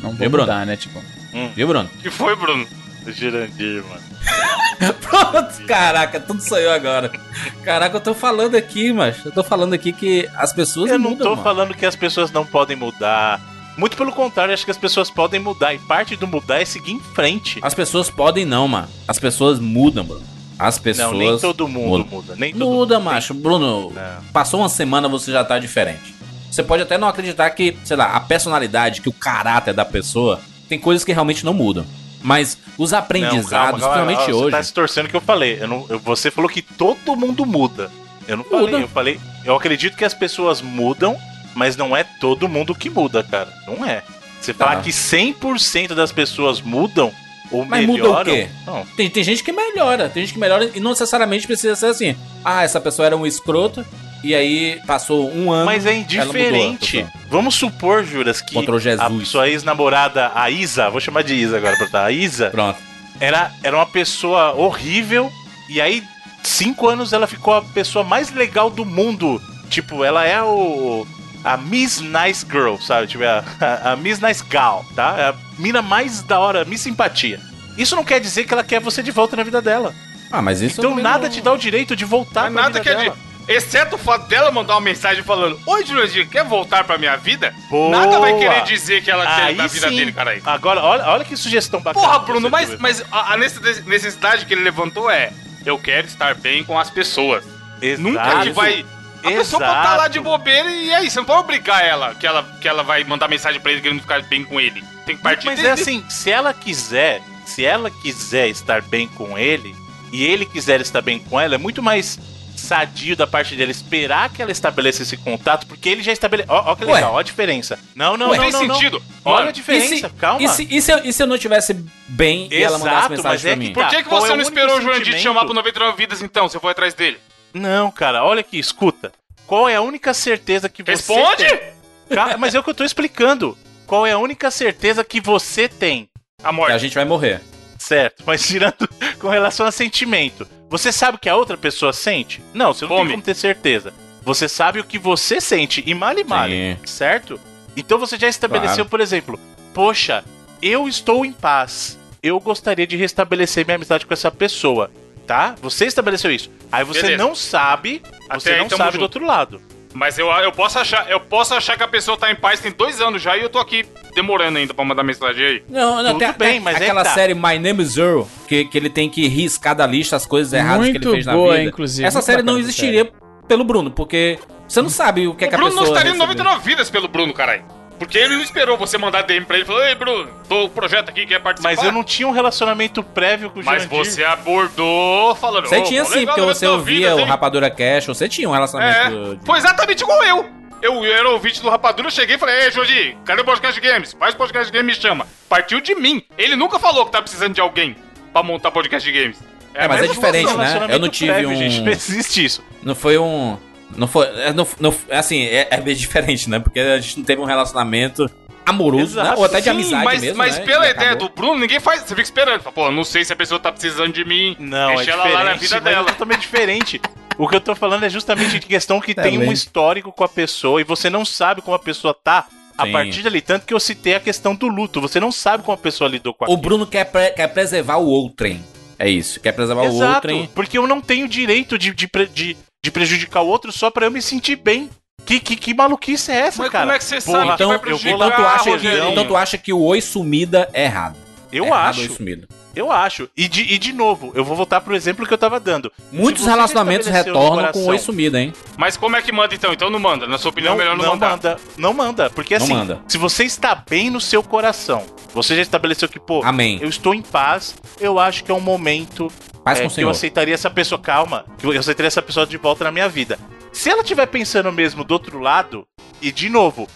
não vão Bruno? mudar, né? Tipo. Viu, Bruno? que foi, Bruno? Jurandir, mano. Pronto, caraca, tudo saiu agora. Caraca, eu tô falando aqui, mas eu tô falando aqui que as pessoas Eu não mudam, tô mano. falando que as pessoas não podem mudar. Muito pelo contrário, acho que as pessoas podem mudar. E parte do mudar é seguir em frente. As pessoas podem não, mano. As pessoas mudam, Bruno. As pessoas não, nem todo mundo mudam. muda. Nem todo Muda, mundo macho. Bruno, Não. passou uma semana, você já tá diferente. Você pode até não acreditar que, sei lá, a personalidade, que o caráter da pessoa, tem coisas que realmente não mudam. Mas os Não, aprendizados, calma, calma, principalmente Você hoje. tá se torcendo que eu falei. Eu não, eu- você falou que todo mundo muda. Eu não falei, Muda. eu falei. Eu acredito que as pessoas mudam, mas não é todo mundo que muda, cara. Não é. Você falar Tá. que 100% das pessoas mudam ou Mas muda o melhoram. quê? Não. Tem, tem gente que melhora, tem gente que melhora e não necessariamente precisa ser assim. Ah, essa pessoa era um escroto e aí passou um ano. Mas é indiferente. Vamos supor, Juras, que a sua ex-namorada, a Isa, vou chamar de Isa agora pra tá. A Isa Pronto. era, era uma pessoa horrível e aí, cinco anos ela ficou a pessoa mais legal do mundo. Tipo, ela é o. A Miss Nice Girl, sabe? Tipo, a, a, a Miss Nice Gal, tá? É a mina mais da hora, Miss Simpatia. Isso não quer dizer que ela quer você de volta na vida dela. Ah, mas isso Então nada não- te dá o direito de voltar Mas pra nada dela. Exceto o fato dela mandar uma mensagem falando: Oi, Jurandir, quer voltar pra minha vida? Boa! Nada vai querer dizer que ela quer Aí da vida sim. dele, caralho. Agora, olha, olha que sugestão bacana. Porra, Bruno, mas, teve. mas a a necess- necessidade que ele levantou é: Eu quero estar bem com as pessoas. Exato. Nunca que vai. A pessoa pode estar lá Exato. de bobeira e é isso. Você não pode obrigar ela que, ela que ela vai mandar mensagem pra ele querendo ficar bem com ele. Tem que partir Mas dele. é assim, se ela quiser, se ela quiser estar bem com ele e ele quiser estar bem com ela, é muito mais sadio da parte dele esperar que ela estabeleça esse contato, porque ele já estabeleceu. Ó, ó que Ué. legal, ó a diferença. Não, não, Não não, tem não, não. sentido. Olha Mano, a diferença, E se, calma. E se, e, se eu, e se eu não tivesse bem e ela mandasse Exato, mensagem mas pra é mim? que Por tá. que, que Qual você é não esperou o Jurandir te chamar pro 99 vidas então? Você foi atrás dele? Não, cara, olha aqui, escuta. Qual é a única certeza que você Responde! tem? Calma, mas é o que eu tô explicando. Qual é a única certeza que você tem? A Que morte. a gente vai morrer. Certo, mas tirando com relação a sentimento. Você sabe o que a outra pessoa sente? Não, você não Fome. tem como ter certeza. Você sabe o que você sente, e male male, Sim. certo? Então você já estabeleceu, Claro. por exemplo, poxa, eu estou em paz. Eu gostaria de restabelecer minha amizade com essa pessoa, tá? Você estabeleceu isso. Aí você Beleza. não sabe, Até você aí não sabe junto. do outro lado. Mas eu, eu, posso achar, eu posso achar que a pessoa tá em paz tem dois anos já e eu tô aqui demorando ainda pra mandar mensagem aí. Não, não, Tudo tem, bem, tem mas é aquela que tá. série My Name is Earl, que, que ele tem que riscar da lista as coisas erradas que ele Muito fez na boa, vida. inclusive, Essa muito série não existiria pelo Bruno, porque você não sabe o que, é o que a Bruno pessoa não estaria em recebeu. 99 vidas pelo Bruno, caralho. Porque ele não esperou você mandar DM pra ele e falou: Ei, Bruno, tô com o projeto aqui, quer participar? Mas eu não tinha um relacionamento prévio com o Mas Jurandir. você abordou falando. Você "Ô, tinha sim, porque você ouvia vida, o Rapadura Cash, você tinha um relacionamento. É, de- foi exatamente igual eu. Eu, eu era ouvinte do Rapadura, eu cheguei e falei, ei, Jordi, cadê o podcast games? Faz podcast games, me chama. Partiu de mim. Ele nunca falou que tá precisando de alguém pra montar podcast games. É, mas é mesmo diferente, situação. né? Eu não tive prévio, um- Gente, não existe isso. Não foi um. Não foi. é, Não, não, assim, é, é bem diferente, né? Porque a gente não teve um relacionamento amoroso, né? Ou até de Sim, amizade mas, mesmo. mas né? pela E ideia acabou. do Bruno, ninguém faz. Você fica esperando. Fala, Pô, não sei se a pessoa tá precisando de mim. Não, Deixa é ela diferente, lá na vida mas dela. é totalmente diferente. O que eu tô falando é justamente de questão que tem um histórico com a pessoa e você não sabe como a pessoa tá a Sim. partir dali. Tanto que eu citei a questão do luto. Você não sabe como a pessoa lidou com O aquilo. Bruno quer, pre- quer preservar o outrem. É isso, quer preservar o Exato, outrem. porque eu não tenho direito de, de, de, de prejudicar o outro só pra eu me sentir bem. Que, que, que maluquice é essa, Mas cara? como é que você Porra, sabe que Então, vai eu vou prejudicar, lá, então, tu acha que, então tu acha que o oi sumida é errado. Eu É errado o acho, Oi sumida. Eu acho. E de, e de novo, eu vou voltar pro exemplo que eu tava dando. Muitos relacionamentos retornam com o oi sumida, hein? Mas como é que manda então? Então não manda. Na sua opinião, Não, melhor não, não mandar. manda, não manda, porque Não assim, manda. se você está bem no seu coração, você já estabeleceu que, pô, Amém. eu estou em paz, eu acho que é um momento Paz é, que eu aceitaria essa pessoa, calma, que eu aceitaria essa pessoa de volta na minha vida. Se ela estiver pensando mesmo do outro lado, e de novo,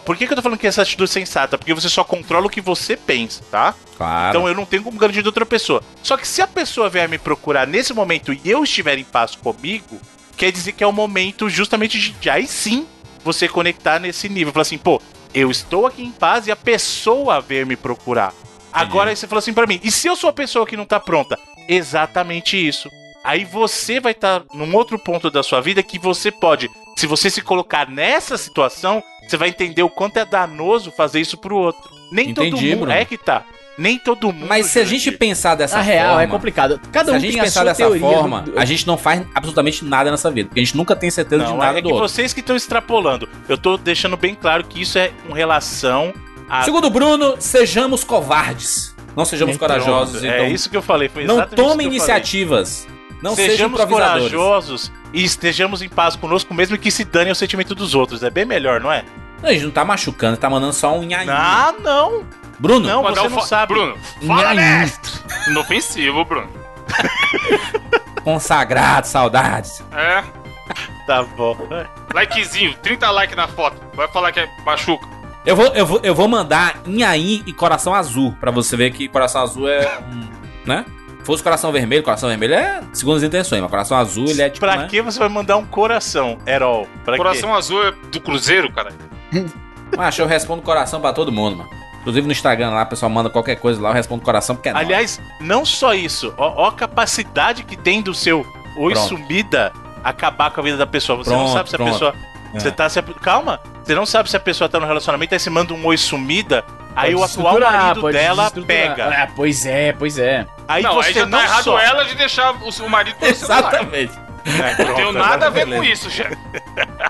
por que, que eu tô falando que essa atitude é sensata? Porque você só controla o que você pensa, tá? Claro. Então eu não tenho como garantir de outra pessoa. Só que se a pessoa vier me procurar nesse momento e eu estiver em paz comigo, quer dizer que é o momento justamente de, de aí sim você conectar nesse nível. Falar assim, pô, eu estou aqui em paz e a pessoa veio me procurar. Agora aí você falou assim pra mim, e se eu sou a pessoa que não tá pronta? Exatamente isso. Aí você vai estar num outro ponto da sua vida que você pode, se você se colocar nessa situação, você vai entender o quanto é danoso fazer isso pro outro. Nem todo Entendi, mundo Bruno. é que tá. Nem todo mundo. Mas se a gente pensar dessa Na forma. real, é complicado. Cada Se um a gente tem a pensar sua dessa teoria. forma, do- a gente não faz absolutamente nada nessa vida. Porque a gente nunca tem certeza de Não, nada é do que outro. vocês que estão extrapolando. Eu tô deixando bem claro que isso é com relação a. Segundo o Bruno, sejamos covardes. Não sejamos Então, corajosos. é então, isso que eu falei. Foi não que eu falei. Não sejam Sejamos corajosos e estejamos em paz conosco, mesmo que se dane o sentimento dos outros. É bem melhor, não é? Não, a gente não tá machucando, tá mandando só um nhainho. Ah, não! Bruno, Não, você não sabe. Bruno, fala mestre! Inofensivo, Bruno. consagrado, saudades. É. Tá bom. Likezinho, 30 likes na foto. Vai falar que é machuca. Eu vou, eu vou, eu vou mandar Inhaim e Coração Azul, pra você ver que Coração Azul é um, né? Se fosse Coração Vermelho, Coração Vermelho é segundo as intenções, mas Coração Azul ele é tipo, Pra né? que você vai mandar um coração, Herol? Pra Coração azul é do Cruzeiro, cara. Macho, eu respondo coração pra todo mundo, mano. Inclusive no Instagram lá, o pessoal manda qualquer coisa lá, eu respondo coração porque é quê? nóis. Aliás, não só isso. Ó, ó a capacidade que tem do seu oi Pronto. sumida acabar com a vida da pessoa. Você não Pronto, sabe se a pronto. pessoa. É. Você tá se... Calma! Você não sabe se a pessoa tá no relacionamento, aí você manda um oi sumida, aí Pode o atual marido dela pega. Ah, pois é, pois é. Aí não, você aí já não tá errado só... ela de deixar o, o marido celular. Exatamente. É, pronto, Não agora nada a ver beleza. com isso, chefe.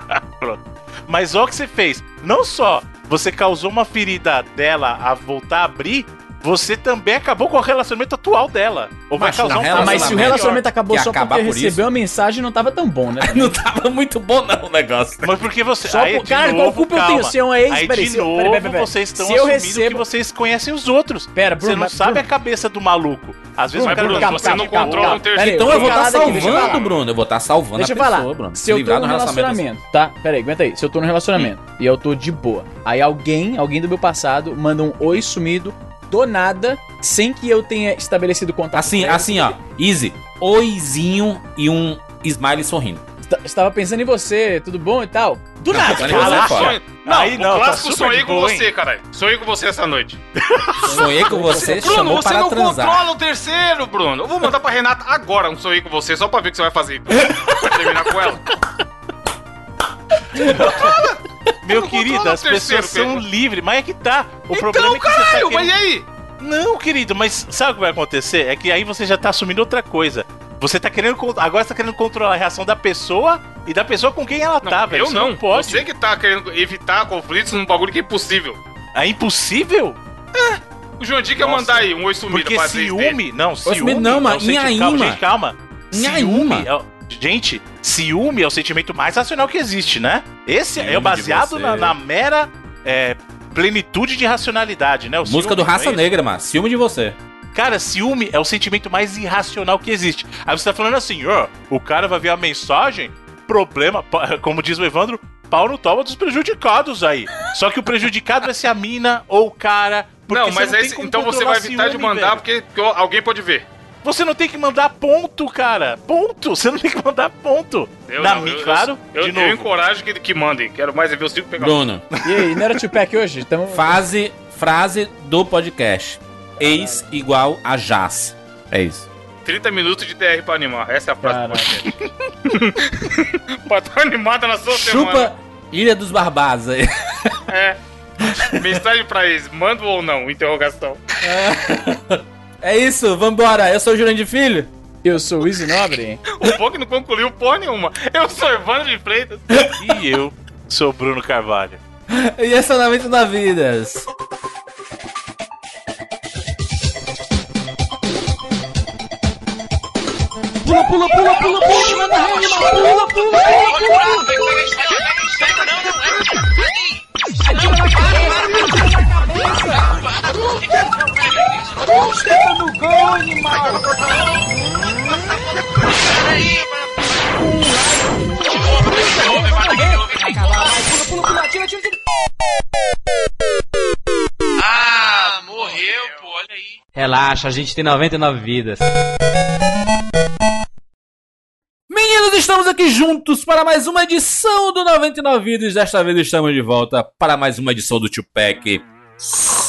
Mas olha o que você fez. Não só você causou uma ferida dela a voltar a abrir, você também acabou com o relacionamento atual dela. Ou vai Macho, causar um Ah, mas se o Relacionamento acabou só porque por recebeu isso. uma mensagem, não tava tão bom, né? Não tava muito bom não o negócio. Mas porque você. Só aí, por- cara, novo, qual culpa eu calma. tenho? Se é um ex, Aí, peraí, de eu- novo, peraí, peraí, peraí. vocês estão Se eu assumindo recebo- que vocês conhecem os outros. Pera, Bruno, você não mas- sabe Bruno- a cabeça do maluco. Às vezes Bruno, o cara Bruno, você não controla um terceiro. Então eu vou estar eu salvando. Bruno. Eu vou estar salvando Deixa a eu falar. pessoa, Bruno. Se eu tô num do relacionamento, tá? Peraí, aguenta aí. Se eu tô num relacionamento e eu tô de boa, aí alguém, alguém do meu passado, manda um oi sumido do nada, sem que eu tenha estabelecido contato. Assim, prévio. assim, ó. Easy. Oizinho e um smile sorrindo. Est- Estava pensando em você, tudo bom e tal? Do Não, nada. fora. Sonho- Não, Aí o não, tá clássico super sonhei com você, caralho. Sonhei com você essa noite. Sonhei com você, Bruno, chamou você para não transar. controla o terceiro, Bruno. Eu vou mandar pra Renata agora um sonhei com você, só pra ver o que você vai fazer. Pra terminar com ela. Meu não querido, as o terceiro, pessoas são livres. Mas é que tá. O então, problema é que caralho, você tá mas e querendo... aí? Não, querido, mas sabe o que vai acontecer? É que aí você já tá assumindo outra coisa. Você tá querendo. Agora você tá querendo controlar a reação da pessoa e da pessoa com quem ela Não, tá, velho. eu Você não. pode. Você que tá querendo evitar conflitos num bagulho que é impossível. É impossível? O Jandir quer Nossa. mandar aí um oi sumido Porque pra ex dele. ciúme. Não, ciúme. não, é mas o Inhaíma. Calma, gente, calma. Ciúme. é o- Gente, ciúme é o sentimento mais racional que existe, né? Esse é Ciúme de baseado na, na mera é, plenitude de racionalidade, né? O Música ciúme, do não é Raça isso? Negra, mano. Ciúme de você. Cara, ciúme é o sentimento mais irracional que existe. Aí você tá falando assim, ó, o cara vai ver a mensagem, problema, como diz o Evandro, pau no toma dos prejudicados aí. Só que o prejudicado vai ser a mina ou o cara. porque Não, você mas tem aí, como então você vai evitar de ciúme, mandar velho. porque alguém pode ver. Você não tem que mandar ponto, cara. Ponto. Você não tem que mandar ponto. Eu Na não, mim, eu- claro. Eu, de eu, novo. encorajo que, que mandem. Quero mais é ver os cinco pegar. Bruno, E aí, não era Tupac hoje? Tamo... fase, frase do podcast. Ex igual a jazz. É isso. 30 minutos de DR pra animar. Essa é a frase do Caralho. podcast. pra estar animada na sua semana. Chupa Ilha dos Barbás aí. É. Mensagem pra eles, mando ou não? Interrogação. É isso, vambora. Eu sou o Jurandir Filho. Eu sou o Easy Nobre. O Pog não concluiu porra nenhuma. Eu sou Evandro de Freitas. E eu sou Bruno Carvalho. E esse é o 99 Vidas. Ah, morreu, pô, olha aí. Relaxa, a gente tem 99 vidas. Meninos, estamos aqui juntos para mais uma edição do 99 Vidas. Desta vez estamos de volta para mais uma edição do Tupac. Sobe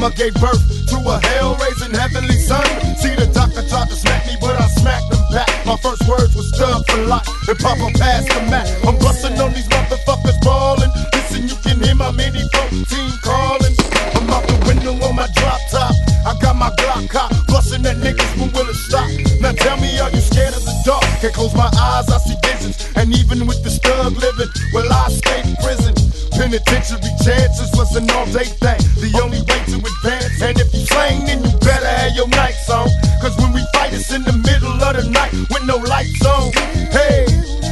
the cradle to the grave, life ain't never been easy. Living in the ghetto. From the cradle to the grave, life ain't June never 16, been easy. 1971. Mama gave birth to a hell-raising heavenly son. See, the doctor tried to smack me, but I smacked him back. My first words was stuck for life, and Papa passed the mat. I'm busting on these motherfuckers ballin'. Listen, you can hear my MIDI 14 calling. I'm out the window on my drop top. I got my Glock cop, busting at niggas when will it stop? Now tell me, are you scared of the dark? Can't close my eyes, I see visions. And even with the stug living, will I escaped prison. Penitentiary chances was an all day thing. The only way to advance. And if you slang, then you better have your nights on. Cause when we fight, it's in the middle of the night with no lights on. Hey,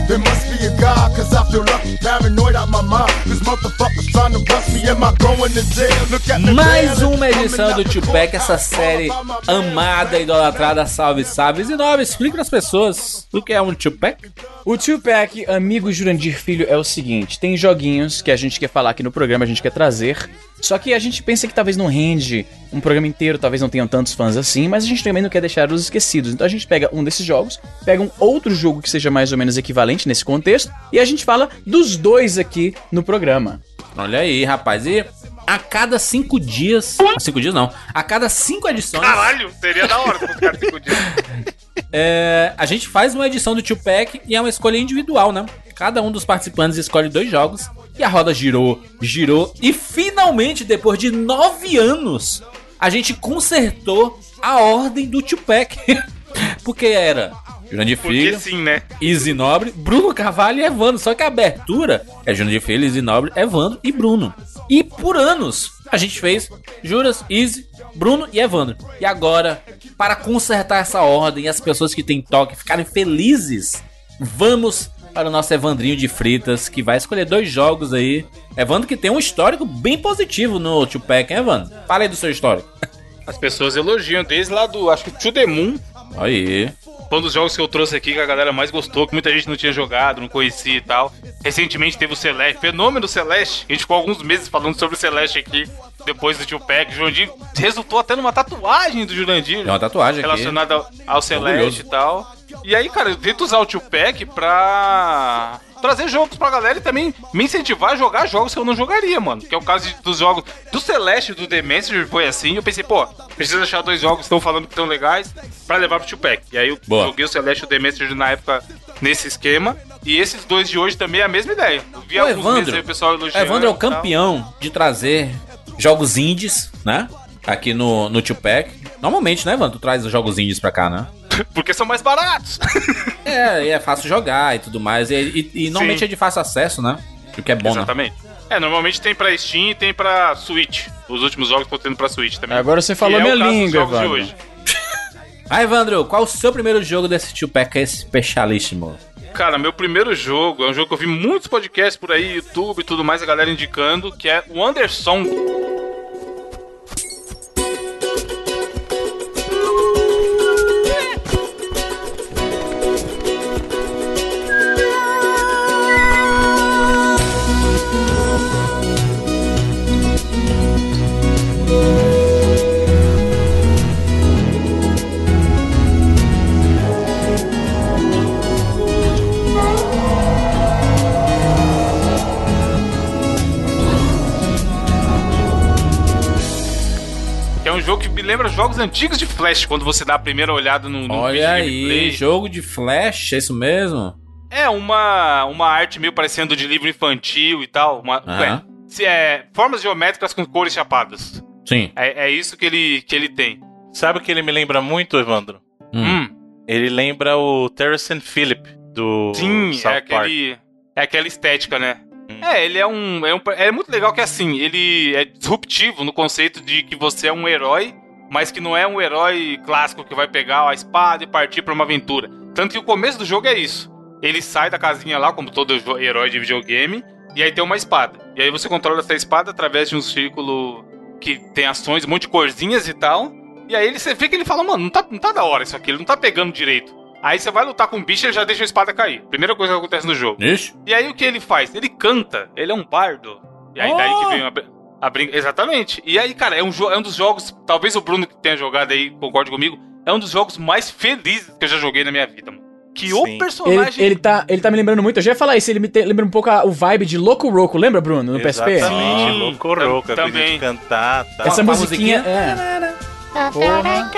there must be a God, cause I feel lucky, paranoid out my mind. Mais uma edição do Tupac, essa série amada, idolatrada, salve, salve. E nove, explica para as pessoas o que é um Tupac. O Tupac, amigo Jurandir Filho, é o seguinte: tem joguinhos que a gente quer falar aqui no programa, a gente quer trazer. Só que a gente pensa que talvez não rende um programa inteiro, talvez não tenham tantos fãs assim, mas a gente também não quer deixar os esquecidos. Então a gente pega um desses jogos, pega um outro jogo que seja mais ou menos equivalente nesse contexto, e a gente fala dos dois aqui no programa. Olha aí, rapaz. E a cada cinco dias. Cinco dias não. A cada cinco edições. Caralho, seria da hora se cinco dias. É, a gente faz uma edição do Tupac e é uma escolha individual, né? Cada um dos participantes escolhe dois jogos e a roda girou, girou e finalmente, depois de nove anos, a gente consertou a ordem do Tupac. Porque era Jurandir Filho, sim, né? Easy Nobre, Bruno Carvalho e Evandro. Só que a abertura é Jurandir Filho, Easy Nobre, Evandro e Bruno. E por anos a gente fez Juras, Easy, Bruno e Evandro. E agora, para consertar essa ordem e as pessoas que têm toque ficarem felizes, vamos para o nosso Evandrinho de Fritas, que vai escolher dois jogos aí. Evandro que tem um histórico bem positivo no Tupac, hein, Evandro? Fala aí do seu histórico. As pessoas elogiam desde lá do, acho que To The Moon, Aí. foi um dos jogos que eu trouxe aqui que a galera mais gostou, que muita gente não tinha jogado, não conhecia e tal. Recentemente teve o Celeste, fenômeno Celeste. A gente ficou alguns meses falando sobre o Celeste aqui, depois do Tio Pack. Jurandir resultou até numa tatuagem do Jurandir. Tem uma tatuagem aqui. relacionada ao, ao Celeste Orgulhoso. e tal. E aí, cara, eu tento usar o Tio Pack pra trazer jogos pra galera e também me incentivar a jogar jogos que eu não jogaria, mano. Que é o caso de- dos jogos do Celeste e do The Messenger, foi assim. Eu pensei, pô, preciso achar dois jogos que estão falando que estão legais pra levar pro Tio Pack. E aí eu Boa. joguei o Celeste e o The Messenger na época nesse esquema. E esses dois de hoje também é a mesma ideia. Eu vi O alguns meses aí o pessoal elogiando. Evandro é o campeão de trazer jogos indies, né? Aqui no, no Tupac. Normalmente, né, Evandro? Tu traz os jogos indies pra cá, né? Porque são mais baratos. É, e é fácil jogar e tudo mais. E, e- e normalmente Sim. é de fácil acesso, né? O que é bom, né? Exatamente. É, normalmente tem pra Steam e tem pra Switch. Os últimos jogos estão tendo pra Switch também. Agora você falou é minha dos língua, jogos de Evandro. hoje. Evandro, qual o seu primeiro jogo desse tio Peca especialíssimo? Cara, meu primeiro jogo é um jogo que eu vi muitos podcasts por aí, YouTube e tudo mais, a galera indicando, que é o Anderson. Me lembra jogos antigos de Flash, quando você dá a primeira olhada no, no Olha aí, gameplay. jogo de flash, é isso mesmo? É uma, uma arte meio parecendo de livro infantil e tal. Uma, se é, formas geométricas com cores chapadas. Sim. É, é isso que ele, que ele tem. Sabe o que ele me lembra muito, Evandro? Hum. Hum, Ele lembra o Terrence and Phillip do sim, South é, Park. aquele, é aquela estética, né? Hum. É, ele é um, é um. É muito legal que assim, ele é disruptivo no conceito de que você é um herói, mas que não é um herói clássico que vai pegar a espada e partir pra uma aventura. Tanto que o começo do jogo é isso. Ele sai da casinha lá, como todo herói de videogame, e aí tem uma espada. E aí você controla essa espada através de um círculo que tem ações, um monte de corzinhas e tal. E aí ele, você vê que ele fala, mano, não tá, não tá da hora isso aqui, ele não tá pegando direito. Aí você vai lutar com um bicho e ele já deixa a espada cair. Primeira coisa que acontece no jogo. Ixi. E aí o que ele faz? Ele canta, ele é um bardo. E aí daí que vem a, br- a brinca. Exatamente. E aí, cara, é um, jo- é um dos jogos. Talvez o Bruno que tenha jogado aí concorde comigo. É um dos jogos mais felizes que eu já joguei na minha vida, mano. Que Sim. o Ele, personagem. ele, tá, ele tá me lembrando muito, eu já ia falar isso, ele me te- lembra um pouco a- o vibe de Loco Roco, lembra, Bruno, no PSP? Exatamente, louco, coisa também. cantar, tá. Essa musiquinha, é. Porra.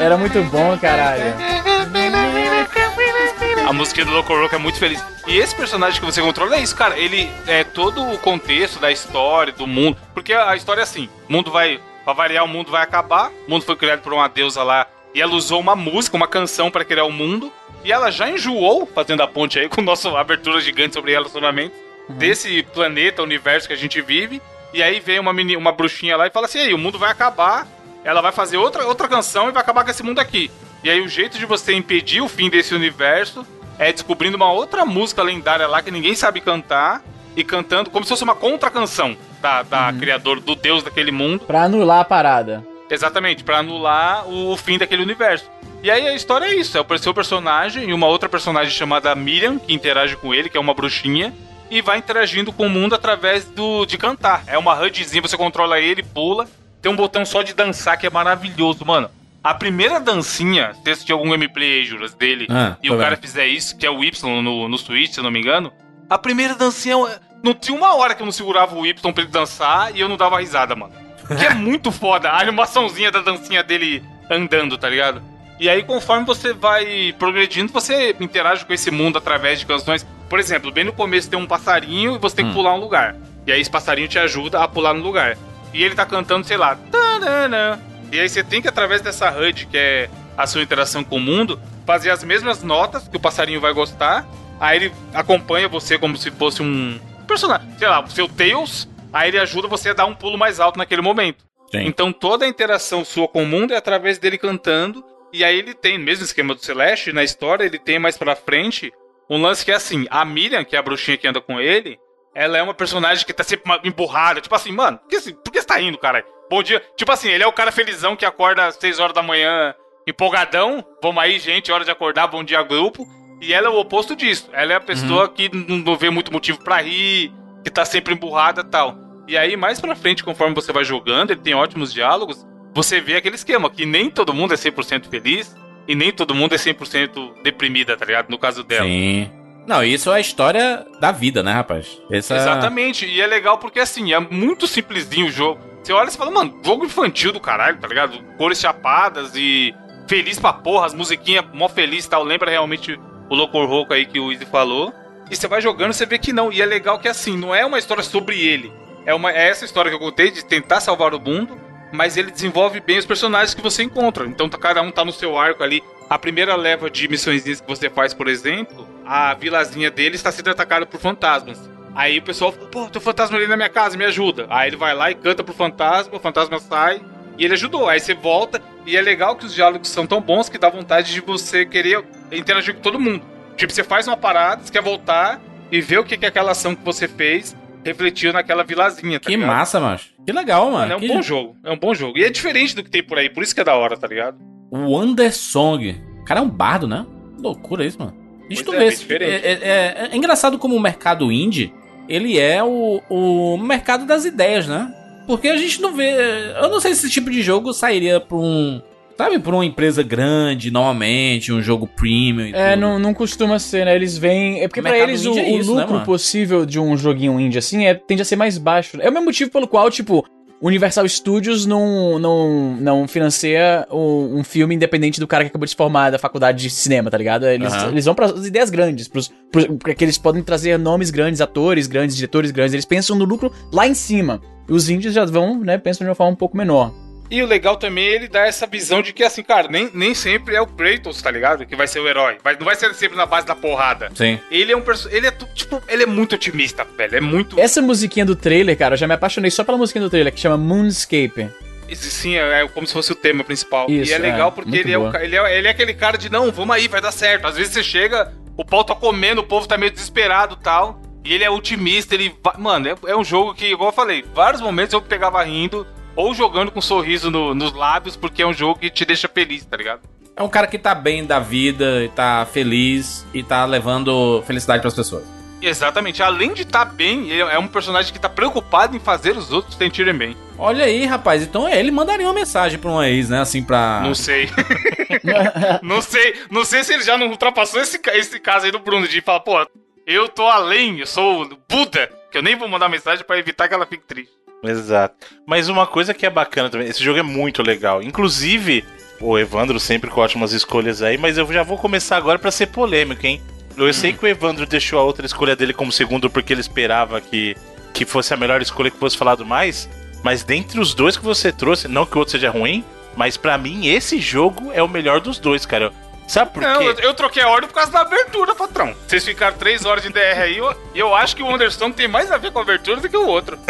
Era muito bom, caralho. A música do Loco Roco é muito feliz. E esse personagem que você controla é isso, cara. Ele é todo o contexto da história, do mundo. Porque a história é assim: o mundo vai. Pra variar, o mundo vai acabar. O mundo foi criado por uma deusa lá. E ela usou uma música, uma canção pra criar o mundo. E ela já enjoou, fazendo a ponte aí com nossa abertura gigante sobre relacionamento, desse planeta, universo que a gente vive. E aí vem uma, meni, uma bruxinha lá e fala assim: aí, o mundo vai acabar. Ela vai fazer outra, outra canção e vai acabar com esse mundo aqui. E aí o jeito de você impedir o fim desse universo é descobrindo uma outra música lendária lá que ninguém sabe cantar e cantando como se fosse uma contra-canção da, da criador do deus daquele mundo. Pra anular a parada. Exatamente, pra anular o, o fim daquele universo. E aí a história é isso: é o seu personagem e uma outra personagem chamada Miriam, que interage com ele, que é uma bruxinha, e vai interagindo com o mundo através do de cantar. É uma HUDzinha, você controla ele, pula. Tem um botão só de dançar que é maravilhoso, mano. A primeira dancinha, se assistir algum gameplay Juras, dele, Ah, e o cara vendo. fizer isso, que é o Y no, no Switch, se eu não me engano, a primeira dancinha. Não tinha uma hora que eu não segurava o Y pra ele dançar e eu não dava risada, mano. Que é muito foda. A animaçãozinha da dancinha dele andando, tá ligado? E aí, conforme você vai progredindo, você interage com esse mundo através de canções. Por exemplo, bem no começo tem um passarinho e você tem que pular um lugar. E aí esse passarinho te ajuda a pular no lugar. E ele tá cantando, sei lá. "Tanana". E aí você tem que, através dessa HUD, que é a sua interação com o mundo, fazer as mesmas notas que o passarinho vai gostar. Aí ele acompanha você como se fosse um personagem. Sei lá, o seu Tails. Aí ele ajuda você a dar um pulo mais alto naquele momento. Sim. Então toda a interação sua com o mundo é através dele cantando. E aí ele tem, mesmo esquema do Celeste, na história, ele tem mais pra frente um lance que é assim: a Miriam, que é a bruxinha que anda com ele, ela é uma personagem que tá sempre emburrada. Tipo assim, mano, por que, por que você tá indo, cara? Bom dia. Tipo assim, ele é o cara felizão que acorda às 6 horas da manhã, empolgadão. Vamos aí, gente, hora de acordar, bom dia, grupo. E ela é o oposto disso. Ela é a pessoa que não vê muito motivo pra rir, que tá sempre emburrada e tal. E aí, mais pra frente, conforme você vai jogando, ele tem ótimos diálogos, você vê aquele esquema, que nem todo mundo é 100% feliz e nem todo mundo é 100% deprimida, tá ligado? No caso dela. Sim. Não, isso é a história da vida, né, rapaz? Essa... Exatamente, e é legal porque assim, é muito simplesinho o jogo. Você olha e fala, mano, jogo infantil do caralho, tá ligado? Cores chapadas e feliz pra porra, as musiquinhas mó feliz e tal. Lembra realmente o Loco Roco aí que o Izzy falou. E você vai jogando, você vê que não. E é legal que assim, não é uma história sobre ele. É, uma, é essa história que eu contei de tentar salvar o mundo, mas ele desenvolve bem os personagens que você encontra. Então tá- cada um tá no seu arco ali. A primeira leva de missões que você faz, por exemplo, a vilazinha dele está sendo atacada por fantasmas. Aí o pessoal fala, pô, tem um fantasma ali na minha casa, me ajuda. Aí ele vai lá e canta pro fantasma, o fantasma sai e ele ajudou. Aí você volta e é legal que os diálogos são tão bons que dá vontade de você querer interagir com todo mundo. Tipo, você faz uma parada, você quer voltar e ver o que, que aquela ação que você fez refletiu naquela vilazinha, tá Que ligado? massa, mano. Que legal, mano. É um Que- bom jogo, é um bom jogo. E é diferente do que tem por aí, por isso que é da hora, tá ligado? O Andersong. O cara é um bardo, né? Loucura isso, mano. É, diferente. É, é- é- é engraçado como o mercado indie, ele é o, o mercado das ideias, né? Porque a gente não vê. Eu não sei se esse tipo de jogo sairia pra um. Sabe, pra uma empresa grande, normalmente, um jogo premium. E É, tudo. não, não costuma ser, né? Eles vêm. É porque O pra mercado eles o, é o isso, né, lucro mano? possível de um joguinho indie assim é, tende a ser mais baixo. É o mesmo motivo pelo qual, tipo, Universal Studios não, não, não financia um, um filme independente do cara que acabou de se formar da faculdade de cinema, tá ligado? Eles, Aham. eles vão para as ideias grandes, pros, pros, porque eles podem trazer nomes grandes, atores grandes, diretores grandes. Eles pensam no lucro lá em cima. E os indies já vão, né, pensam de uma forma um pouco menor. E o legal também é ele dá essa visão de que, assim, cara, nem, nem sempre é o Kratos, tá ligado? Que vai ser o herói. Vai, não vai ser sempre na base da porrada. Sim. Ele é um perso- Ele é, tipo, ele é muito otimista, velho. É muito. Essa musiquinha do trailer, cara, eu já me apaixonei só pela musiquinha do trailer, que chama Moonscape. Sim, é, é como se fosse o tema principal. Isso, e é legal é, porque ele é, o, ele, é, ele é aquele cara de, não, vamos aí, vai dar certo. Às vezes você chega, o pau tá comendo, o povo tá meio desesperado e tal. E ele é otimista, ele vai. Mano, é, é um jogo que, igual eu falei, vários momentos eu pegava rindo. Ou jogando com um sorriso no- nos lábios, porque é um jogo que te deixa feliz, tá ligado? É um cara que tá bem da vida, tá feliz e tá levando felicidade pras pessoas. Exatamente. Além de estar bem, ele é um personagem que tá preocupado em fazer os outros sentirem bem. Olha aí, rapaz. Então ele mandaria uma mensagem pra um ex, né? Assim, pra. Não sei. não sei. Não sei se ele já não ultrapassou esse, esse caso aí do Bruno de falar, pô, eu tô além, eu sou o Buda, que eu nem vou mandar mensagem pra evitar que ela fique triste. Exato. Mas uma coisa que é bacana também, esse jogo é muito legal. Inclusive, o Evandro sempre com ótimas escolhas aí, mas eu já vou começar agora pra ser polêmico, hein? Eu sei que o Evandro deixou a outra escolha dele como segundo porque ele esperava que, que fosse a melhor escolha que fosse falado mais, mas dentre os dois que você trouxe, não que o outro seja ruim, mas pra mim esse jogo é o melhor dos dois, cara. Sabe por Não, quê? eu, eu troquei a ordem por causa da abertura, patrão. Vocês ficaram três horas de DR aí, eu, eu acho que o Anderson tem mais a ver com a abertura do que o outro.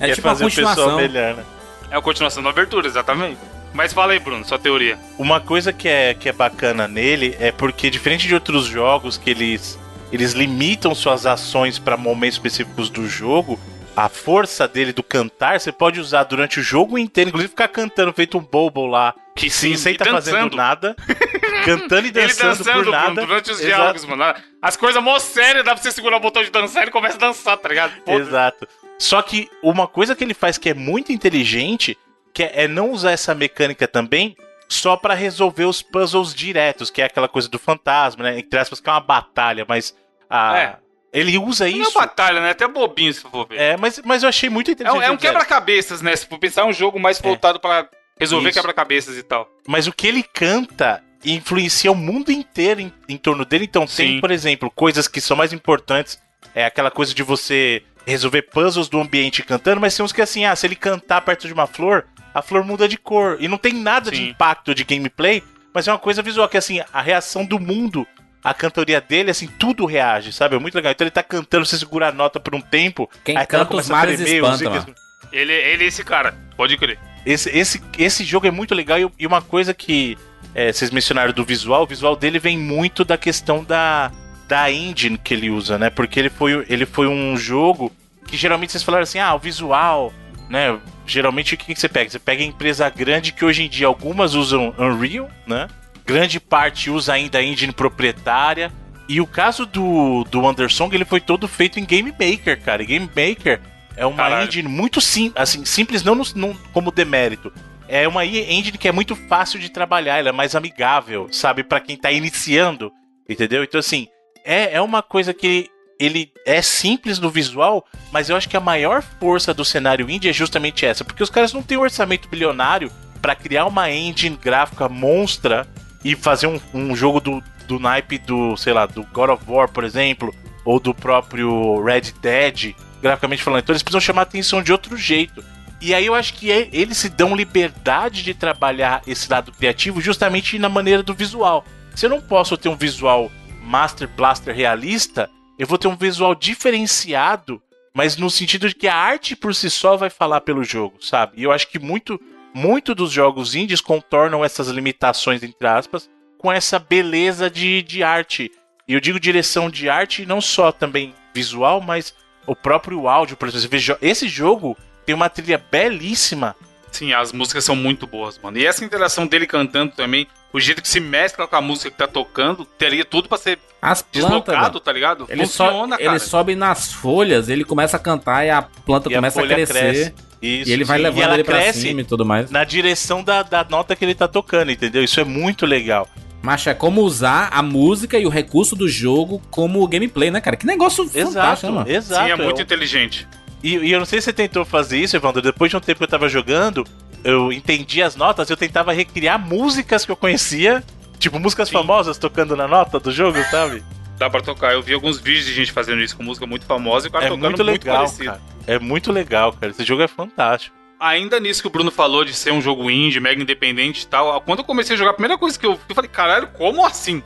É Quer tipo uma fazer o pessoal continuação. melhor, né? É a continuação da abertura, exatamente. Mas fala aí, Bruno, sua teoria. Uma coisa que é, que é bacana nele é porque, diferente de outros jogos que eles, eles limitam suas ações para momentos específicos do jogo, a força dele do cantar você pode usar durante o jogo inteiro, inclusive ficar cantando feito um bobo lá, Que sim, sem estar fazendo nada, cantando e dançando, dançando, por nada. durante os Exato. diálogos, mano. As coisas mó sérias, dá pra você segurar o botão de dançar e ele começa a dançar, tá ligado? Pô, Exato. Só que uma coisa que ele faz que é muito inteligente, que é, não usar essa mecânica também só pra resolver os puzzles diretos, que é aquela coisa do fantasma, né? Entre aspas, que é uma batalha, mas a- É. ele usa Não é isso. batalha, né? Até bobinho, se for ver. É, mas, mas eu achei muito É inteligente. um, é um dizer. quebra-cabeças, né? Se for pensar, é um jogo mais voltado pra resolver Isso. quebra-cabeças e tal. Mas o que ele canta influencia o mundo inteiro em, em torno dele. Então tem, Sim. por exemplo, coisas que são mais importantes. É aquela coisa de você resolver puzzles do ambiente cantando, mas tem uns que assim, ah, se ele cantar perto de uma flor, a flor muda de cor. E não tem nada de Sim. impacto de gameplay, mas é uma coisa visual, que assim, a reação do mundo, a cantoria dele, assim, tudo reage, sabe? É muito legal. Então ele tá cantando, você segura a nota por um tempo. Quem aí canta os mares tremer, espanta, mano. Ele, ele é esse cara, pode crer. esse, esse, esse jogo é muito legal e, e uma coisa que é, vocês mencionaram do visual, o visual dele vem muito da questão da, da engine que ele usa, né? Porque ele foi, ele foi um jogo que geralmente vocês falaram assim, ah, o visual, né? Geralmente o que, que você pega? Você pega a empresa grande que hoje em dia algumas usam Unreal, né? Grande parte usa ainda a engine proprietária. E o caso do, do Undersong, ele foi todo feito em Game Maker, cara. E Game Maker é uma Caralho. engine muito sim, assim, simples, não, no- não como demérito. É uma engine que é muito fácil de trabalhar, ela é mais amigável, sabe, Pra quem tá iniciando, entendeu? Então, assim, é, é uma coisa que ele é simples no visual, mas eu acho que a maior força do cenário indie é justamente essa, porque os caras não têm um orçamento bilionário pra criar uma engine gráfica monstra e fazer um, um jogo do, do naipe do, sei lá, do God of War, por exemplo, ou do próprio Red Dead, graficamente falando. Então eles precisam chamar a atenção de outro jeito. E aí eu acho que é- eles se dão liberdade de trabalhar esse lado criativo justamente na maneira do visual. Se eu não posso ter um visual Master Blaster realista, eu vou ter um visual diferenciado, mas no sentido de que a arte por si só vai falar pelo jogo, sabe? E eu acho que muito, muito dos jogos indies contornam essas limitações, entre aspas, com essa beleza de, de arte. E eu digo direção de arte não só também visual, mas o próprio áudio, por exemplo. Esse jogo tem uma trilha belíssima. Sim, as músicas são muito boas, mano. E essa interação dele cantando também, o jeito que se mescla com a música que tá tocando, teria tudo pra ser As plantas, deslocado, tá ligado? Ele, Funciona, so, cara. ele sobe nas folhas, ele começa a cantar e a planta E a começa a, folha crescer. cresce. Isso, E ele vai sim. levando ele pra cima e tudo mais. na direção da, da nota que ele tá tocando, entendeu? Isso é muito legal. Mas é como usar a música e o recurso do jogo como gameplay, né, cara? Que negócio fantástico, Exato, né, mano? exato. Sim, é muito Eu- inteligente. E, e eu não sei se você tentou fazer isso, Evandro. Depois de um tempo que eu tava jogando, eu entendi as notas, eu tentava recriar músicas que eu conhecia. Tipo, músicas Sim. famosas tocando na nota do jogo, sabe? Dá pra tocar. Eu vi alguns vídeos de gente fazendo isso com música muito famosa e o cara É tocando muito legal, parecido. cara. É muito legal, cara. Esse jogo é fantástico. Ainda nisso que o Bruno falou de ser um jogo indie, mega independente e tal, quando eu comecei a jogar, a primeira coisa que eu, eu falei, caralho, como assim?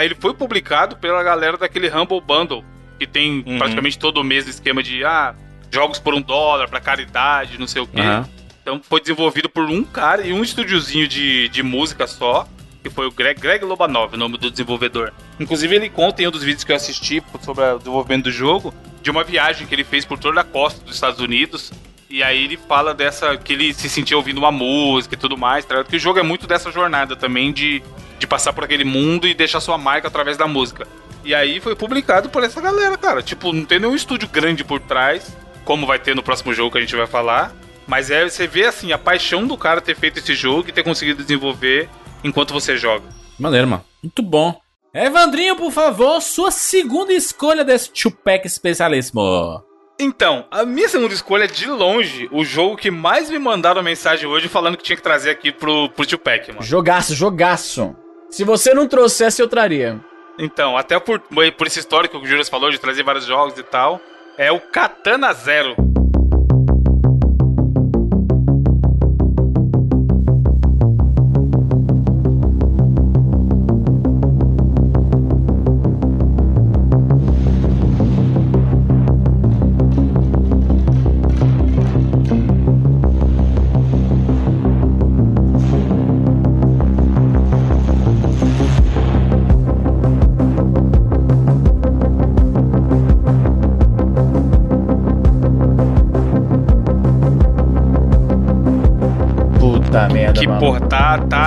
Ele foi publicado pela galera daquele Humble Bundle, que tem Uhum. praticamente todo mês o esquema de ah, jogos por um dólar, pra caridade, não sei o quê. Aham. Então foi desenvolvido por um cara e um estúdiozinho de, de música só, que foi o Greg, Greg Lobanov, o nome do desenvolvedor. Inclusive ele conta em um dos vídeos que eu assisti sobre o desenvolvimento do jogo, de uma viagem que ele fez por toda a costa dos Estados Unidos. E aí ele fala dessa. que ele se sentia ouvindo uma música e tudo mais, tá? Porque o jogo é muito dessa jornada também de, de passar por aquele mundo e deixar sua marca através da música. E aí foi publicado por essa galera, cara. Tipo, não tem nenhum estúdio grande por trás, como vai ter no próximo jogo que a gente vai falar. Mas é, você vê assim, a paixão do cara ter feito esse jogo e ter conseguido desenvolver enquanto você joga. Maneiro, mano. Muito bom. Evandrinho, por favor, sua segunda escolha desse Tupac especialíssimo. Então, a minha segunda escolha é de longe o jogo que mais me mandaram mensagem hoje falando que tinha que trazer aqui pro, pro Tupac, mano. Jogaço, jogaço. Se você não trouxesse, eu traria. Então, até por, por esse histórico que o Juras falou de trazer vários jogos e tal, é o Katana Zero.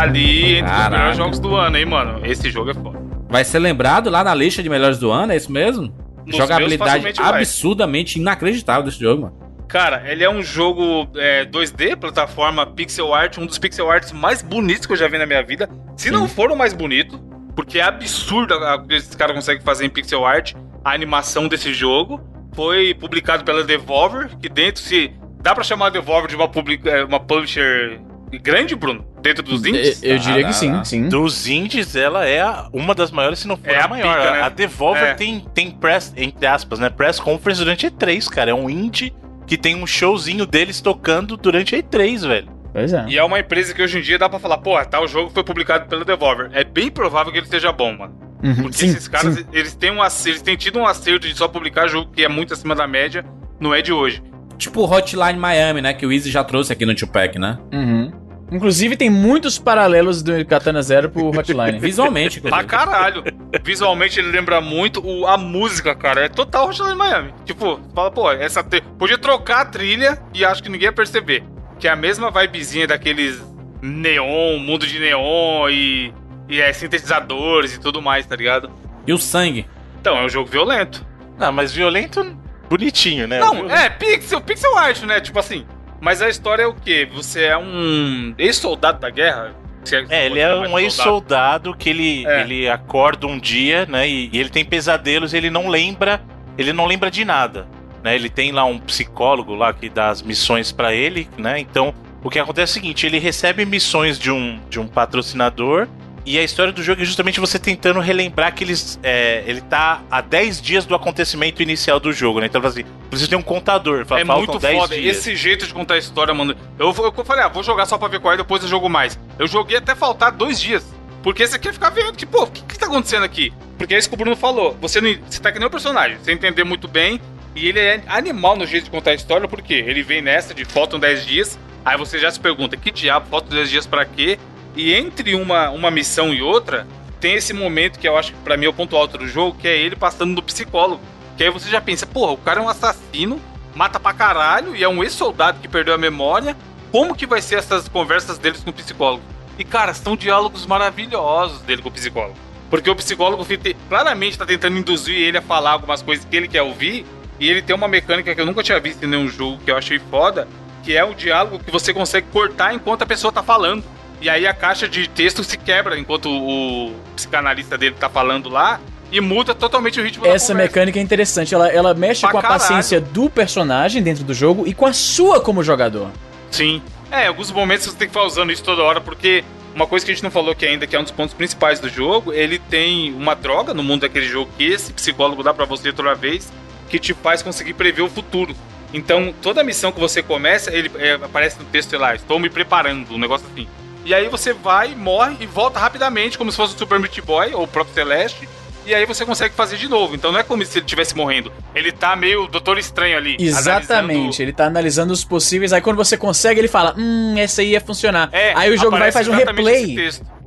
Ali entre os melhores jogos do ano, hein, mano? Esse jogo é foda. Vai ser lembrado lá na lista de melhores do ano, é isso mesmo? Nos Jogabilidade meus, absurdamente inacreditável desse jogo, mano. Cara, ele é um jogo é, 2D, plataforma pixel art, um dos pixel arts mais bonitos que eu já vi na minha vida. Se não for o mais bonito, porque é absurdo o que esses caras conseguem fazer em pixel art, a animação desse jogo. Foi publicado pela Devolver, que dentro se. Dá pra chamar a Devolver de uma, public, é, uma publisher grande, Bruno? Dentro dos Eu, indies? eu diria Ah, que sim, sim. Dos indies, ela é a- uma das maiores, se não for É a a maior. pica, né? A Devolver É. tem, tem press, entre aspas, né? Press conference durante E3, cara. É um indie que tem um showzinho deles tocando durante a E3, velho. Pois é. E é uma empresa que hoje em dia dá pra falar, pô, tal jogo foi publicado pela Devolver. É bem provável que ele esteja bom, mano. Uhum, Porque sim, esses caras, sim. eles têm um eles têm tido um acerto de só publicar jogo que é muito acima da média, não é de hoje. Tipo Hotline Miami, né? Que o Easy já trouxe aqui no Tupac, né? Uhum. Inclusive, tem muitos paralelos do Katana Zero pro Hotline. Visualmente, Pra inclusive. caralho. Visualmente ele lembra muito o, a música, cara. É total Hotline Miami. Tipo, fala, pô, essa tri- podia trocar a trilha e acho que ninguém ia perceber. Que é a mesma vibezinha daqueles neon, mundo de neon e, e é, sintetizadores e tudo mais, tá ligado? E o sangue. Então, é um jogo violento. Ah, mas violento, bonitinho, né? Não, é pixel, pixel art, né? Tipo assim. Mas a história é o quê? Você é um ex-soldado da guerra? Se É, ele é um ex-soldado que ele, É. ele acorda um dia, né? E, e ele tem pesadelos, ele não lembra, ele não lembra de nada, né? Ele tem lá um psicólogo lá que dá as missões pra ele, né? Então, o que acontece é o seguinte, ele recebe missões de um, de um patrocinador E a história do jogo é justamente você tentando relembrar que eles, é, ele tá a 10 dias do acontecimento inicial do jogo, né? Então, assim, você tem um contador, fala, É muito 10 foda. dias. Esse jeito de contar a história, mano. Eu, eu, eu falei, ah, vou jogar só pra ver qual é, depois eu jogo mais. Eu joguei até faltar dois dias. Porque você quer ficar vendo, tipo, pô, o que, que tá acontecendo aqui? Porque é isso que o Bruno falou. Você, não, você tá que nem o personagem, você entender muito bem. E ele é animal no jeito de contar a história, porque ele vem nessa de faltam 10 dias. Aí você já se pergunta, que diabo, faltam 10 dias pra quê? E entre uma, uma missão e outra, tem esse momento que eu acho que pra mim é o ponto alto do jogo, que é ele passando no psicólogo. Que aí você já pensa, porra, o cara é um assassino, mata pra caralho e é um ex-soldado que perdeu a memória. Como que vai ser essas conversas deles com o psicólogo? E, cara, são diálogos maravilhosos dele com o psicólogo. Porque o psicólogo claramente tá tentando induzir ele a falar algumas coisas que ele quer ouvir. E ele tem uma mecânica que eu nunca tinha visto em nenhum jogo que eu achei foda, que é o diálogo que você consegue cortar enquanto a pessoa tá falando. E aí a caixa de texto se quebra enquanto o psicanalista dele tá falando lá e muda totalmente o ritmo da Essa mecânica é interessante. Ela, ela mexe Pra com a caralho. paciência do personagem dentro do jogo e com a sua como jogador. Sim. É, em alguns momentos você tem que ficar usando isso toda hora, porque uma coisa que a gente não falou aqui ainda, que é um dos pontos principais do jogo, ele tem uma droga no mundo daquele jogo que esse psicólogo dá pra você toda vez, que te faz conseguir prever o futuro. Então, toda missão que você começa, ele é, aparece no texto sei lá, estou me preparando, um negócio assim. E aí você vai, morre e volta rapidamente, como se fosse o Super Meat Boy ou o próprio Celeste. E aí você consegue fazer de novo. Então não é como se ele estivesse morrendo. Ele tá meio Doutor Estranho ali. Exatamente. analisando- Ele tá analisando os possíveis. Aí quando você consegue, ele fala: Hum, essa aí ia funcionar. É, aí o jogo vai e faz um replay.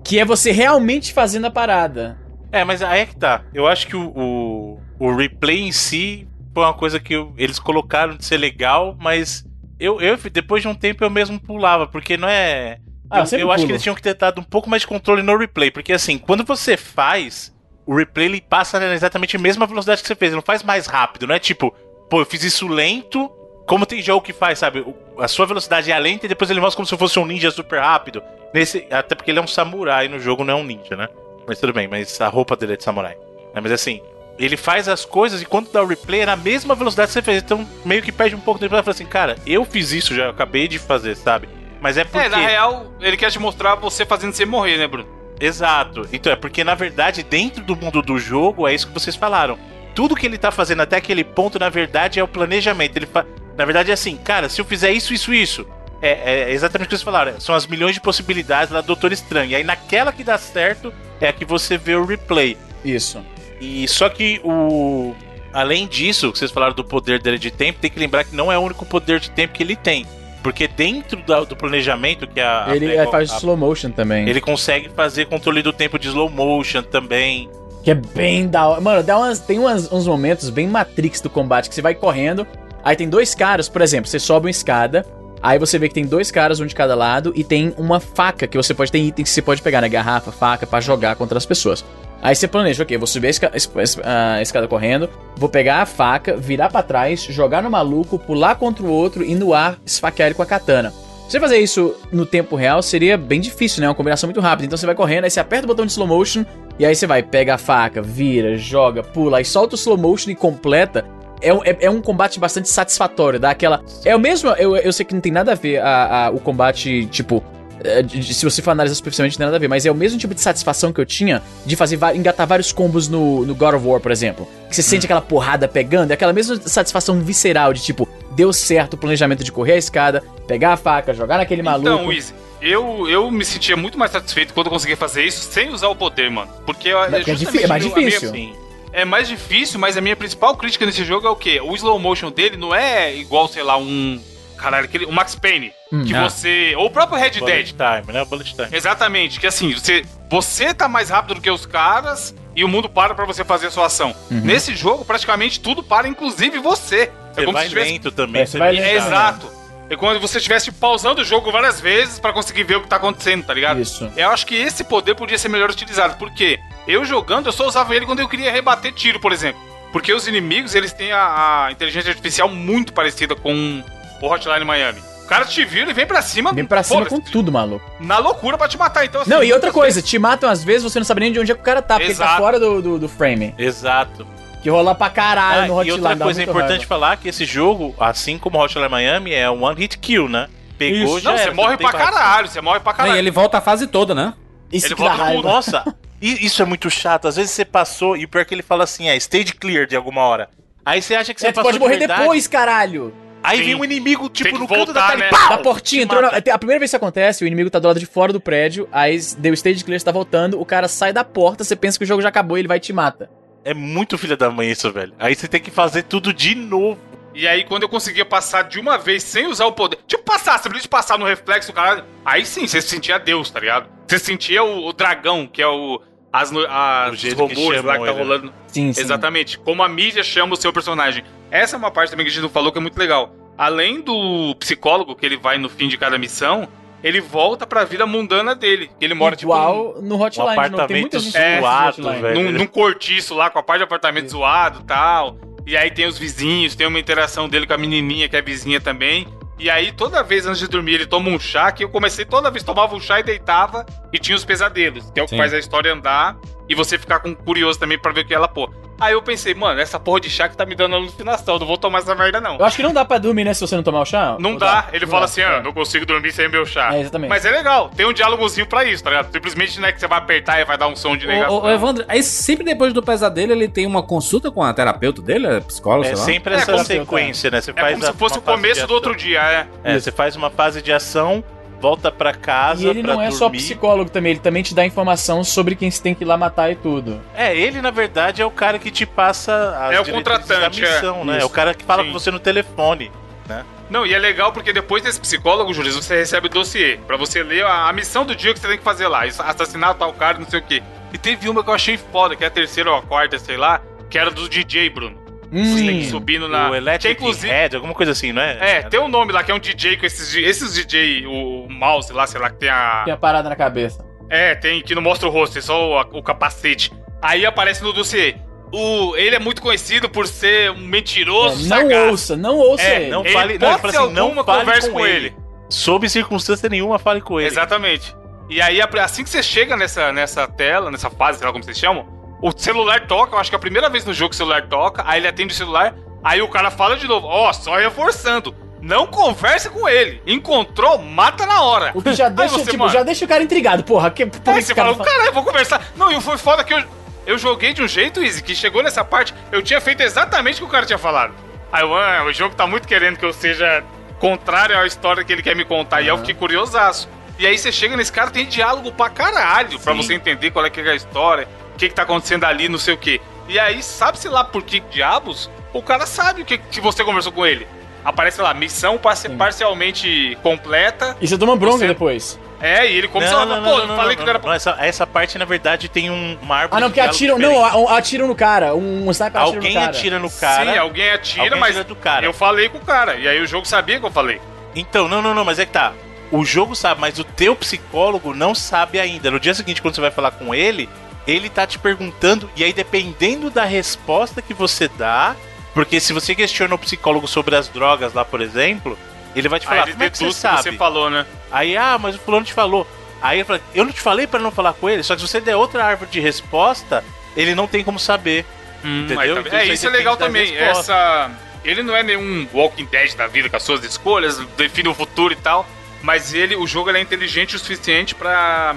Que é você realmente fazendo a parada. É, mas aí é que tá. Eu acho que o, o, o replay em si foi uma coisa que eu- eles colocaram de ser legal, mas eu, eu, depois de um tempo, eu mesmo pulava, porque não é. Ah, eu eu acho que eles tinham que ter dado um pouco mais de controle no replay, porque assim, quando você faz, o replay ele passa exatamente a mesma velocidade que você fez, ele não faz mais rápido, não é tipo, pô, eu fiz isso lento, como tem jogo que faz, sabe? A sua velocidade é lenta e depois ele mostra como se fosse um ninja super rápido. Nesse, até porque ele é um samurai no jogo, não é um ninja, né? Mas tudo bem, mas a roupa dele é de samurai. É, mas assim, ele faz as coisas e quando dá o replay é na mesma velocidade que você fez. Então meio que perde um pouco tempo pra falar assim, cara, eu fiz isso já, eu acabei de fazer, sabe? Mas é porque. É, na real, ele quer te mostrar você fazendo você morrer, né, Bruno? Exato. Então é porque na verdade, dentro do mundo do jogo, é isso que vocês falaram. Tudo que ele tá fazendo até aquele ponto, na verdade, é o planejamento. Ele fa... Na verdade, é assim, cara, se eu fizer isso, isso, isso. É, é exatamente o que vocês falaram. São as milhões de possibilidades lá do Doutor Estranho. E aí naquela que dá certo é a que você vê o replay. Isso. E só que o. Além disso, que vocês falaram do poder dele de tempo, tem que lembrar que não é o único poder de tempo que ele tem. Porque dentro da- do planejamento que a. a ele Pego- faz a- slow motion também. ele consegue fazer controle do tempo de slow motion também. Que é bem da hora. Mano, dá umas, tem umas- uns momentos bem Matrix do combate que você vai correndo. Aí tem dois caras, por exemplo, você sobe uma escada. Aí você vê que tem dois caras, um de cada lado, e tem uma faca que você pode. Tem itens que você pode pegar, né? Garrafa, faca, pra jogar contra as pessoas. Aí você planeja, ok, vou subir a, a escada correndo, vou pegar a faca, virar pra trás, jogar no maluco, pular contra o outro e no ar esfaquear ele com a katana. Você fazer isso no tempo real seria bem difícil, né? Uma combinação muito rápida. Então você vai correndo, aí você aperta o botão de slow motion, e aí você vai, pega a faca, vira, joga, pula, aí solta o slow motion e completa. É um, é, é um combate bastante satisfatório, dá aquela. É o mesmo. Eu, eu sei que não tem nada a ver a, a- o combate, tipo. É, se você for analisar superficialmente, não tem nada a ver, mas é o mesmo tipo de satisfação que eu tinha de fazer engatar vários combos no, no God of War, por exemplo. Que você sente aquela porrada pegando, é aquela mesma satisfação visceral de tipo, deu certo o planejamento de correr a escada, pegar a faca, jogar naquele maluco. Então, Wiz, eu, eu me sentia muito mais satisfeito quando eu conseguia fazer isso sem usar o poder, mano. Porque é difí- é mais minha- difícil. Sim. É mais difícil, mas a minha principal crítica nesse jogo é o quê? O slow motion dele não é igual, sei lá, um. Caralho, aquele, o Max Payne. Hum, que ah. você. Ou o próprio Red Bullet Dead. time, né? Bullet time. Exatamente, que assim, você, você tá mais rápido do que os caras e o mundo para pra você fazer a sua ação. Uhum. Nesse jogo, praticamente tudo para, inclusive você. Você vai se tivesse- lento também. É, você vai vê- lento. É, exato. É quando você estivesse pausando o jogo várias vezes pra conseguir ver o que tá acontecendo, tá ligado? Isso. Eu acho que esse poder podia ser melhor utilizado, porque eu jogando, eu só usava ele quando eu queria rebater tiro, por exemplo. Porque os inimigos, eles têm a, a inteligência artificial muito parecida com o Hotline Miami. O cara te vira e vem pra cima, Vem pra cima com tudo, maluco. na loucura pra te matar. Então, assim, Não, e outra coisa, te matam às vezes, você não sabe nem de onde é que o cara tá, porque ele tá Exato. fora do, do, do frame. Exato. Que rola pra caralho Ah, no e Hotline. outra dá coisa importante raiva. falar que esse jogo, assim como Hotline Miami, é um one hit kill, né? Pegou Isso. já Não, você era, morre não tem pra caralho, você morre pra Não, caralho. e ele volta a fase toda, né? Isso Ele que dá volta raiva. com- Nossa, e isso é muito chato. Às vezes você passou e o pior é que ele fala assim, é stage clear de alguma hora. Aí você acha que você É, passou pode de morrer verdade, depois, caralho. Aí Sim. vem um inimigo, tipo, no canto da voltar, tela né? e pau! Na portinha, entrou na- mata. a primeira vez que isso acontece, o inimigo tá do lado de fora do prédio, aí deu stage clear, você tá voltando, o cara sai da porta, você pensa que o jogo já acabou e ele vai e te mata. É muito filha da mãe isso, velho. Aí você tem que fazer tudo de novo. E aí, quando eu conseguia passar de uma vez sem usar o poder. Tipo, passar, simplesmente passar no reflexo, cara. Aí sim, você se sentia Deus, tá ligado? Você sentia o, o dragão, que é o. As, as rumores lá que tá ele. rolando. Sim, sim. Exatamente. Como a mídia chama o seu personagem. Essa é uma parte também que a gente não falou que é muito legal. Além do psicólogo, que ele vai no fim de cada missão, ele volta pra vida mundana dele. Ele mora, tipo, num- Igual no Hotline, Um não. Tem muita apartamento gente É, zoado, velho. num, num cortiço lá, com a parte de apartamento zoado e tal. E aí tem os vizinhos, tem uma interação dele com a menininha, que é vizinha também. E aí, toda vez antes de dormir, ele toma um chá, que eu comecei toda vez, tomava um chá e deitava, e tinha os pesadelos, que é o que faz a história andar, e você ficar com curioso também pra ver o que ela pô. Aí eu pensei, mano, essa porra de chá que tá me dando alucinação, não vou tomar essa merda não. Eu acho que não dá pra dormir, né, se você não tomar o chá. Não Ou dá. Ele Não fala dá, assim, é. ah, não consigo dormir sem meu chá. É, exatamente. Mas é legal, tem um diálogozinho pra isso, tá ligado? Simplesmente não é que você vai apertar e vai dar um som de negação. Ô, ô, Evandro, aí sempre depois do pesadelo ele tem uma consulta com a terapeuta dele, a psicóloga, É sei lá. sempre É, essa sequência, né? Você É faz como se fosse o começo do outro dia, é. É, você faz uma fase de ação, volta pra casa E ele pra não é só dormir. psicólogo também, ele também te dá informação sobre quem você tem que ir lá matar e tudo. É, ele na verdade é o cara que te passa as É o contratante, da missão, é. né? É Isso. o cara que fala Sim. com você no telefone. Não, e é legal porque depois desse psicólogo, Júlio, você recebe o dossiê pra você ler a, a missão do dia que você tem que fazer lá. Isso, Assassinar tal cara, não sei o quê. E teve uma que eu achei foda, que é a terceira ou a quarta, sei lá, que era do DJ, Bruno. Você tem que Hum, subindo na. O Electric inclusive, Head, alguma coisa assim, não é? É, tem um nome lá que é um DJ com esses, esses DJ, o, o mouse lá, sei lá, que tem a. tem a parada na cabeça. É, tem que não mostra o rosto, é só o, o capacete. Aí aparece no dossiê. O, ele é muito conhecido por ser um É, mentiroso, não sagaz. ouça, não ouça É, ele. não Ele fale, não, ele fala hipótese assim, não converse com, com ele. ele. Sob circunstância nenhuma, fale com ele. Exatamente. E aí, assim que você chega nessa, nessa tela, nessa fase, sei lá como vocês chamam, o celular toca, eu acho que é a primeira vez no jogo que o celular toca, aí ele atende o celular, aí o cara fala de novo, ó, só reforçando, não converse com ele, encontrou, mata na hora. O que já deixa, você, tipo, mano, já deixa o cara intrigado, porra. Que, por Aí que você cara fala, caralho, eu vou conversar. Não, e foi foda que eu, eu joguei de um jeito, Easy, que chegou nessa parte, eu tinha feito exatamente o que o cara tinha falado. Aí eu, ah, o jogo tá muito querendo que eu seja contrário à história que ele quer me contar. E eu fiquei curiosaço. E aí você chega nesse cara, tem diálogo pra caralho, pra Sim. você entender qual é que é a história, que que tá acontecendo ali, não sei o quê. E aí, sabe-se lá por que diabos, o cara sabe o que, que você conversou com ele. Aparece lá, missão parci- Sim. parcialmente completa. E você toma bronca Você- depois. É, e ele se Não, ela, não, pô, não, eu não, falei não, que não era não, essa, essa parte, na verdade, tem um, árvore Ah, não, porque atiram. Não, a- a- atiram no cara. Um, um sniper atira Alguém no cara. atira no cara. Sim, alguém atira, alguém mas atira do cara. eu falei com o cara. E aí o jogo sabia que eu falei. Então, não, não, não, mas é que tá. O jogo sabe, mas o teu psicólogo não sabe ainda. No dia seguinte, quando você vai falar com ele, ele tá te perguntando, e aí dependendo da resposta que você dá, porque se você questiona o psicólogo sobre as drogas lá, por exemplo, ele vai te Aí falar, ele como é que você o que sabe? você falou, né? Aí, ah, mas o fulano te falou. Aí ele fala, eu não te falei pra não falar com ele, só que se você der outra árvore de resposta, ele não tem como saber. Entendeu? Aí tá- Então é, isso aí isso é legal também. respostas. Essa. Ele não é nenhum Walking Dead da vida com as suas escolhas, define o futuro e tal. Mas ele, o jogo ele é inteligente o suficiente pra,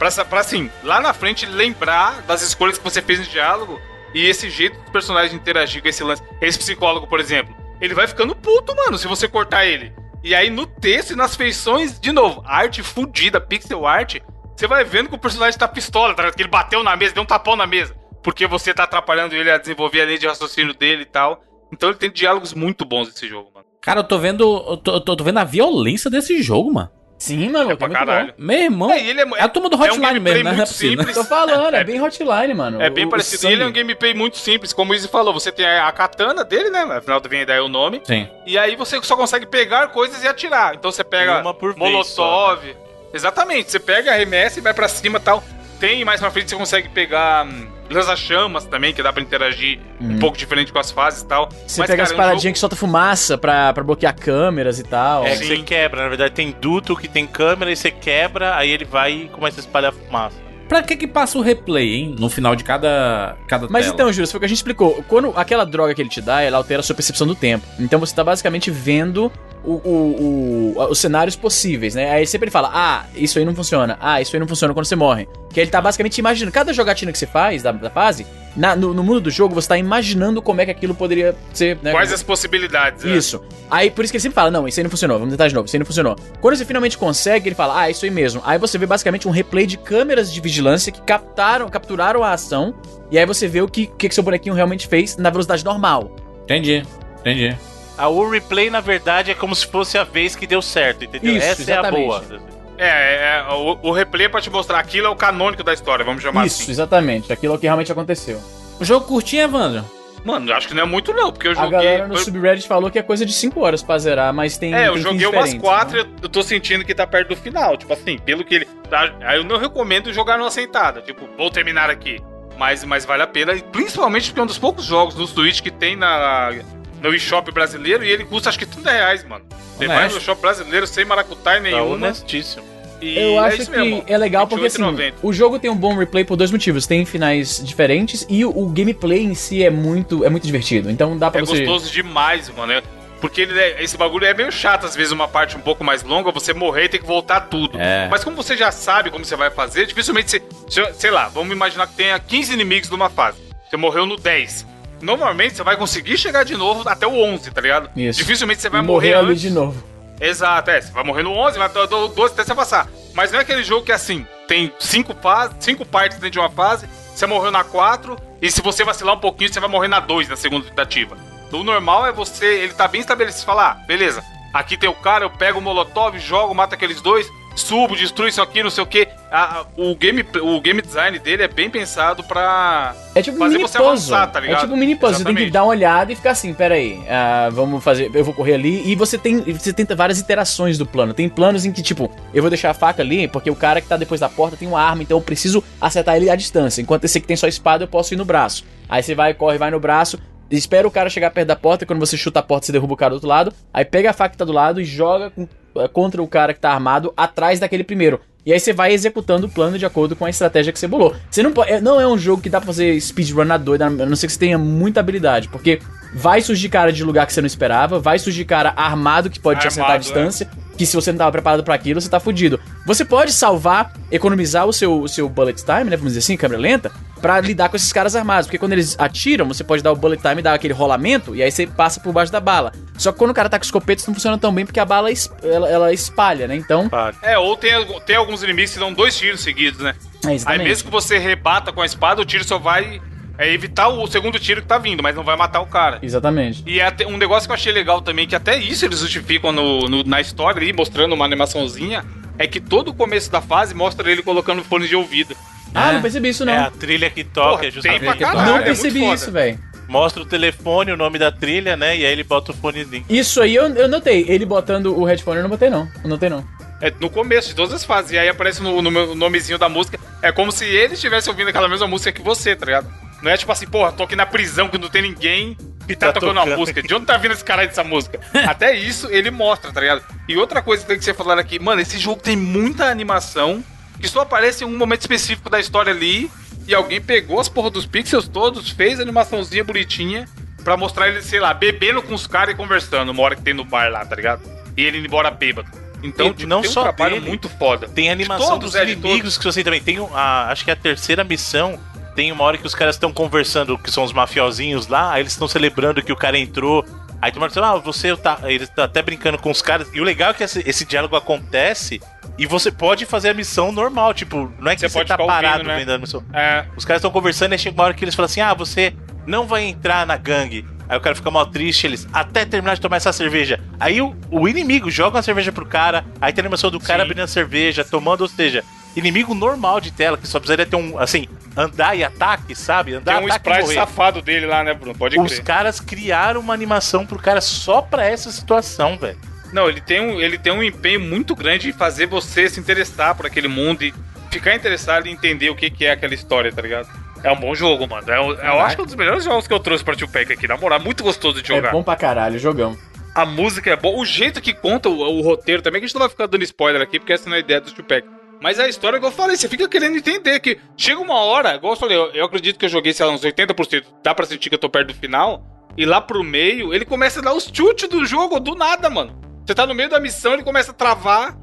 pra, pra assim, lá na frente lembrar das escolhas que você fez no diálogo e esse jeito dos personagens interagir com esse lance. Esse psicólogo, por exemplo, ele vai ficando puto, mano, se você cortar ele. E aí no texto e nas feições, de novo, arte fudida, pixel art, você vai vendo que o personagem tá pistola, tá? Que ele bateu na mesa, deu um tapão na mesa. Porque você tá atrapalhando ele a desenvolver a linha de raciocínio dele e tal. Então ele tem diálogos muito bons esse jogo, mano. Cara, eu tô vendo. Eu tô, eu tô vendo a violência desse jogo, mano. Sim, mano. É pra muito caralho. Meu irmão. É, ele é, É a turma do é um Hotline mesmo, né? É muito possível. simples. Tô falando, é, É- bem hotline, mano. É bem O- o parecido. E ele é um gameplay muito simples, como o Izzy falou. Você tem a katana dele, né? Afinal, vem daí o nome. Sim. E aí você só consegue pegar coisas e atirar. Então você pega Uma por vez Molotov. Exatamente. Você pega, arremessa e vai pra cima e tal. Tem mais pra frente você consegue pegar hum, lança-chamas também, que dá pra interagir um pouco diferente com as fases e tal. Você Mas, pega cara, as é paradinhas jogo- que solta fumaça pra, pra bloquear câmeras e tal. É que você quebra, na verdade tem duto que tem câmera e você quebra, aí ele vai e começa a espalhar fumaça. Pra que que passa o replay, hein? No final de cada, cada Mas tela. então, Júlio, foi o que a gente explicou. Quando aquela droga que ele te dá, ela altera a sua percepção do tempo. Então você tá basicamente vendo o, o- o- os cenários possíveis, né? Aí sempre ele fala, ah, isso aí não funciona, ah, isso aí não funciona quando você morre. Que ele tá basicamente imaginando, cada jogatina que você faz da, da fase, na- no, no mundo do jogo, você tá imaginando como é que aquilo poderia ser, né? Quais as possibilidades? né? Isso. Aí por isso que ele sempre fala: não, isso aí não funcionou, vamos tentar de novo, isso aí não funcionou. Quando você finalmente consegue, ele fala: ah, isso aí mesmo. Aí você vê basicamente um replay de câmeras de vigilância que captaram, capturaram a ação. E aí você vê o que, o que, que seu bonequinho realmente fez na velocidade normal. Entendi, entendi. A o replay, na verdade, é como se fosse a vez que deu certo, entendeu? Isso, Essa é a exatamente. boa. É, é, é, o, o replay é pra te mostrar aquilo é o canônico da história, vamos chamar isso, assim. exatamente. Aquilo é o que realmente aconteceu. O jogo curtinho, Evandro? Mano, acho que não é muito não, porque eu A joguei. galera no eu- subreddit falou que é coisa de 5 horas pra zerar, mas tem. É, eu tem joguei umas diferentes, quatro né? e eu- tô sentindo que tá perto do final. Tipo assim, pelo que ele. Tá, aí eu não recomendo jogar numa sentada. Tipo, vou terminar aqui. Mas, mas vale a pena. Principalmente porque é um dos poucos jogos no Switch que tem na, no eShop brasileiro e ele custa acho que 30 reais, mano. Você vai Honesto. no eShop brasileiro sem maracutaia Tá nenhuma. honestíssimo. e Eu é acho isso que mesmo, é legal porque assim, 28,90. o jogo tem um bom replay por dois motivos. Tem finais diferentes e o, o gameplay em si é muito, é muito divertido. Então dá pra É você. gostoso demais, mano. é- Porque ele é- esse bagulho é meio chato, às vezes, uma parte um pouco mais longa, você morrer e ter que voltar tudo. É. Mas como você já sabe como você vai fazer, dificilmente você. se- Sei lá, vamos imaginar que tenha 15 inimigos numa fase. Você morreu no 10. Normalmente você vai conseguir chegar de novo até o 11, tá ligado? Isso. Dificilmente você vai morrer morrer, ali antes. de novo. Exato, é. Você vai morrer no 11, vai até o 12 até você passar. Mas não é aquele jogo que é assim, tem cinco, fases, cinco partes dentro de uma fase, você morreu na 4, e se você vacilar um pouquinho, você vai morrer na 2, na segunda tentativa. O normal é você, ele tá bem estabelecido, você fala, ah, beleza, aqui tem o cara, eu pego o molotov, jogo, mato aqueles dois, subo, destruo isso aqui, não sei o que. o, game, o game design dele é bem pensado pra É tipo fazer você puzzle. avançar, tá ligado? É tipo um mini puzzle. Você tem que Exatamente. dar uma olhada e ficar assim, pera aí, ah, vamos fazer, eu vou correr ali. E você tem, você tenta várias iterações do plano. Tem planos em que, tipo, eu vou deixar a faca ali, porque o cara que tá depois da porta tem uma arma, então eu preciso acertar ele à distância. Enquanto esse que tem só espada, eu posso ir no braço. Aí você vai, corre, vai no braço, espera o cara chegar perto da porta, e quando você chuta a porta, você derruba o cara do outro lado. Aí pega a faca que tá do lado e joga com- contra o cara que tá armado atrás daquele primeiro. E aí você vai executando o plano de acordo com a estratégia que você bolou. Você não é- não é um jogo que dá pra fazer speedrun na doida, a não ser que você tenha muita habilidade, porque vai surgir cara de lugar que você não esperava, vai surgir cara armado que pode te acertar à Armado, é. distância, que se você não tava preparado pra aquilo, você tá fudido. Você pode salvar, economizar o seu, o seu bullet time, né, vamos dizer assim, câmera lenta, pra lidar com esses caras armados, porque quando eles atiram, você pode dar o bullet time e dar aquele rolamento, e aí você passa por baixo da bala. Só que quando o cara tá com escopetes não funciona tão bem, porque a bala es- ela, ela espalha, né, então... É, ou tem, tem alguns inimigos que dão dois tiros seguidos, né? É, Aí mesmo que você rebata com a espada, o tiro só vai é, evitar o segundo tiro que tá vindo, mas não vai matar o cara. Exatamente. E é até um negócio que eu achei legal também, que até isso eles justificam no, no- na história ali, mostrando uma animaçãozinha, é que todo o começo da fase mostra ele colocando fone de ouvido. Ah, É. não percebi isso não. É a trilha que toca, Porra, é justamente. tem pra que caralho. não é percebi foda. isso, velho. Mostra o telefone, o nome da trilha, né? E aí ele bota o fonezinho. Isso aí eu, eu notei. Ele botando o headphone eu não botei, não. Eu notei, não. É no começo de todas as fases. E aí aparece no, no meu nomezinho da música. É como se ele estivesse ouvindo aquela mesma música que você, tá ligado? Não é tipo assim, porra, tô aqui na prisão que não tem ninguém e tá, Tá tocando uma tocando. música. De onde tá vindo esse cara dessa música? Até isso ele mostra, tá ligado? E outra coisa que tem que ser falada aqui, mano, esse jogo tem muita animação que só aparece em um momento específico da história ali. E alguém pegou as porra dos pixels todos, fez a animaçãozinha bonitinha pra mostrar ele, sei lá, bebendo com os caras e conversando, uma hora que tem no bar lá, tá ligado? E ele indo embora bêbado. Então, E tipo, não tem um só trabalho dele, muito foda. Tem animação todos, dos é, inimigos que você também tem. um- A, acho que é a terceira missão. Tem uma hora que os caras estão conversando, que são os mafiosinhos lá, aí eles estão celebrando que o cara entrou. Aí tu fala, ah, você tá. Eles estão até brincando com os caras. E o legal é que esse, esse diálogo acontece e você pode fazer a missão normal. Tipo, não é que Você você, pode tá parado ouvindo, né? vendo a missão. É, Os caras estão conversando e chega uma hora que eles falam assim: ah, você não vai entrar na gangue. Aí o cara fica mal triste, eles até terminar de tomar essa cerveja. Aí o, o inimigo joga uma cerveja pro cara, aí tem a animação do cara Sim. abrindo a cerveja, tomando, ou seja, inimigo normal de tela, que só precisaria ter um, assim, andar e ataque, sabe? Andar, tem um ataque sprite safado dele lá, né, Bruno? Pode Os crer. caras criaram uma animação pro cara só pra essa situação, velho. Não, ele tem, um, ele tem um empenho muito grande em fazer você se interessar por aquele mundo e ficar interessado em entender o que, que é aquela história, tá ligado? É um bom jogo, mano. É, um- eu acho que é um dos melhores jogos que eu trouxe pra Tio Pack aqui, na moral. Muito gostoso de É jogar. bom pra caralho, jogão. A música é boa. O jeito que conta o, o roteiro também, que a gente não vai ficar dando spoiler aqui, porque essa não é a ideia do Tio Pack. Mas a história que eu falei, você fica querendo entender que chega uma hora, igual eu falei, eu, eu acredito que eu joguei, sei lá, uns 80%, dá pra sentir que eu tô perto do final, e lá pro meio, ele começa a dar os chutes do jogo do nada, mano. Você tá no meio da missão, ele começa a travar,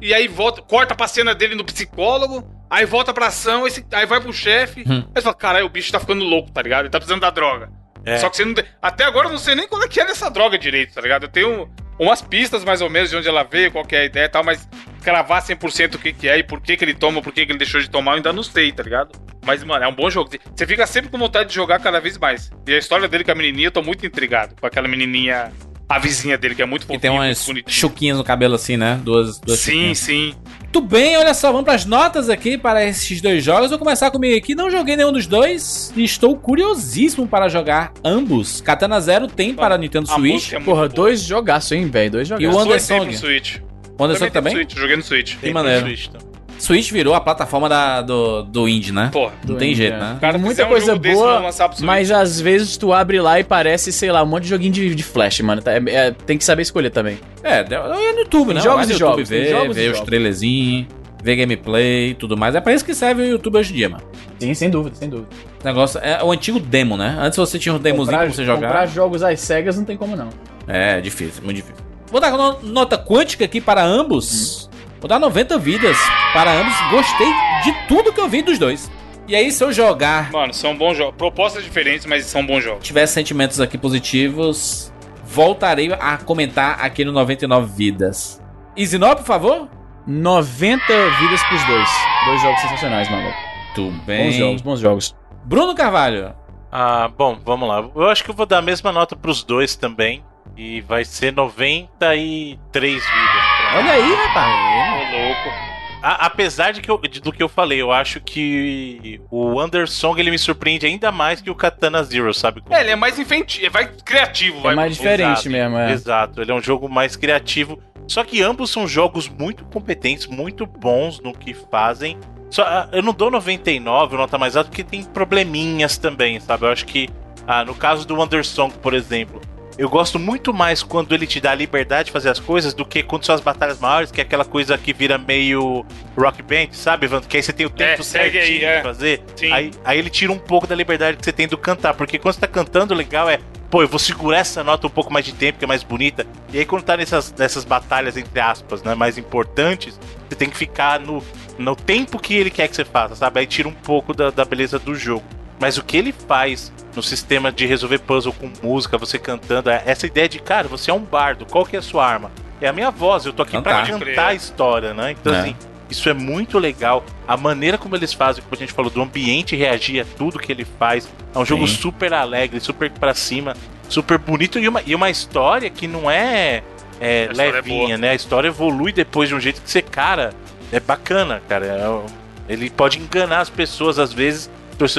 e aí volta, corta pra cena dele no psicólogo, aí volta pra ação, aí, vai pro chefe. Hum. Aí você fala, caralho, o bicho tá ficando louco, tá ligado? Ele tá precisando da droga. É. Só que você não. tem- Até agora eu não sei nem qual é que é dessa droga direito, tá ligado? Eu tenho umas pistas mais ou menos de onde ela veio, qual que é a ideia e tal, mas cravar 100% o que, que é e por que, que ele toma, por que, que ele deixou de tomar, eu ainda não sei, tá ligado? Mas, mano, é um bom jogo. Você fica sempre com vontade de jogar cada vez mais. E a história dele com a menininha, eu tô muito intrigado. Com aquela menininha, a vizinha dele, que é muito Que fofinha, tem muito umas chuquinhas no cabelo assim, né? Duas, duas Sim, chuquinhas. sim. Muito bem, olha só, vamos pras notas aqui para esses dois jogos. Vou começar comigo aqui. Não joguei nenhum dos dois e estou curiosíssimo para jogar ambos. Katana Zero tem para Nintendo A Switch. música é Porra, boa. dois jogaços, hein, velho? Dois E o jogaços. Anderson. tem Switch. O Anderson tem pro também? Switch, joguei no Switch. Tem maneiro. Switch, então. Switch virou a plataforma da, do, do indie, né? Porra. Não tem indie, jeito, é. né? Cara, Muita um coisa desse, boa, mas às vezes tu abre lá e parece, sei lá, um monte de joguinho de, de flash, mano. Tá- é- é- tem que saber escolher também. É, é no YouTube, né? Jogos e YouTube jogos, tem ver, jogos ver os trailerzinhos, ver gameplay e tudo mais. É pra isso que serve o YouTube hoje em dia, mano. Sim, sem dúvida, sem dúvida. O negócio é o antigo demo, né? Antes você tinha um demozinho pra você jogar. comprar jogos às cegas não tem como não. É, difícil, muito difícil. Vou dar no- nota quântica aqui para ambos. Vou dar 90 vidas para ambos. Gostei de tudo que eu vi dos dois. E aí, se eu jogar, Mano, são bons jogos. Propostas diferentes, mas são bons jogos. tiver sentimentos aqui positivos, voltarei a comentar aqui no 99 vidas. Isinó, por favor? 90 vidas pros dois. Dois jogos sensacionais, mano. Tudo bem. Bons jogos, bons jogos. Bruno Carvalho. Ah, bom, vamos lá. Eu acho que eu vou dar a mesma nota pros dois também. E vai ser 93 vidas. pra- Olha aí, rapaz. Ô, louco. A- apesar de que eu- de- do que eu falei, eu acho que o Undersong ele me surpreende ainda mais que o Katana Zero, sabe? É, ele é mais inventivo, vai criativo, vai. É mais diferente Exato, mesmo, é. Exato, ele é um jogo mais criativo. Só que ambos são jogos muito competentes, muito bons no que fazem. Só, ah, eu não dou 99, nota mais alta, porque tem probleminhas também, sabe? Eu acho que, ah, no caso do Undersong, por exemplo, eu gosto muito mais quando ele te dá a liberdade de fazer as coisas do que quando são as batalhas maiores, que é aquela coisa que vira meio rock band, sabe, Evandro? Que aí você tem o tempo É, segue aí, certinho é. de fazer. Sim. Aí, aí ele tira um pouco da liberdade que você tem do cantar, porque quando você tá cantando, o legal é, pô, eu vou segurar essa nota um pouco mais de tempo, que é mais bonita. E aí quando tá nessas, nessas batalhas, entre aspas, né, mais importantes, você tem que ficar no, no tempo que ele quer que você faça, sabe? Aí tira um pouco da, da beleza do jogo. Mas o que ele faz no sistema de resolver puzzle com música, você cantando, é essa ideia de, cara, você é um bardo, qual que é a sua arma? É a minha voz, eu tô aqui Cantar. pra cantar a história, né? Então, É. assim, isso é muito legal. A maneira como eles fazem, como a gente falou, do ambiente reagir a tudo que ele faz. É um jogo Sim. super alegre, super pra cima, super bonito e uma, e uma história que não é, é é levinha, boa. né? A história evolui depois de um jeito que você, cara, é bacana, cara. É ele pode enganar as pessoas às vezes.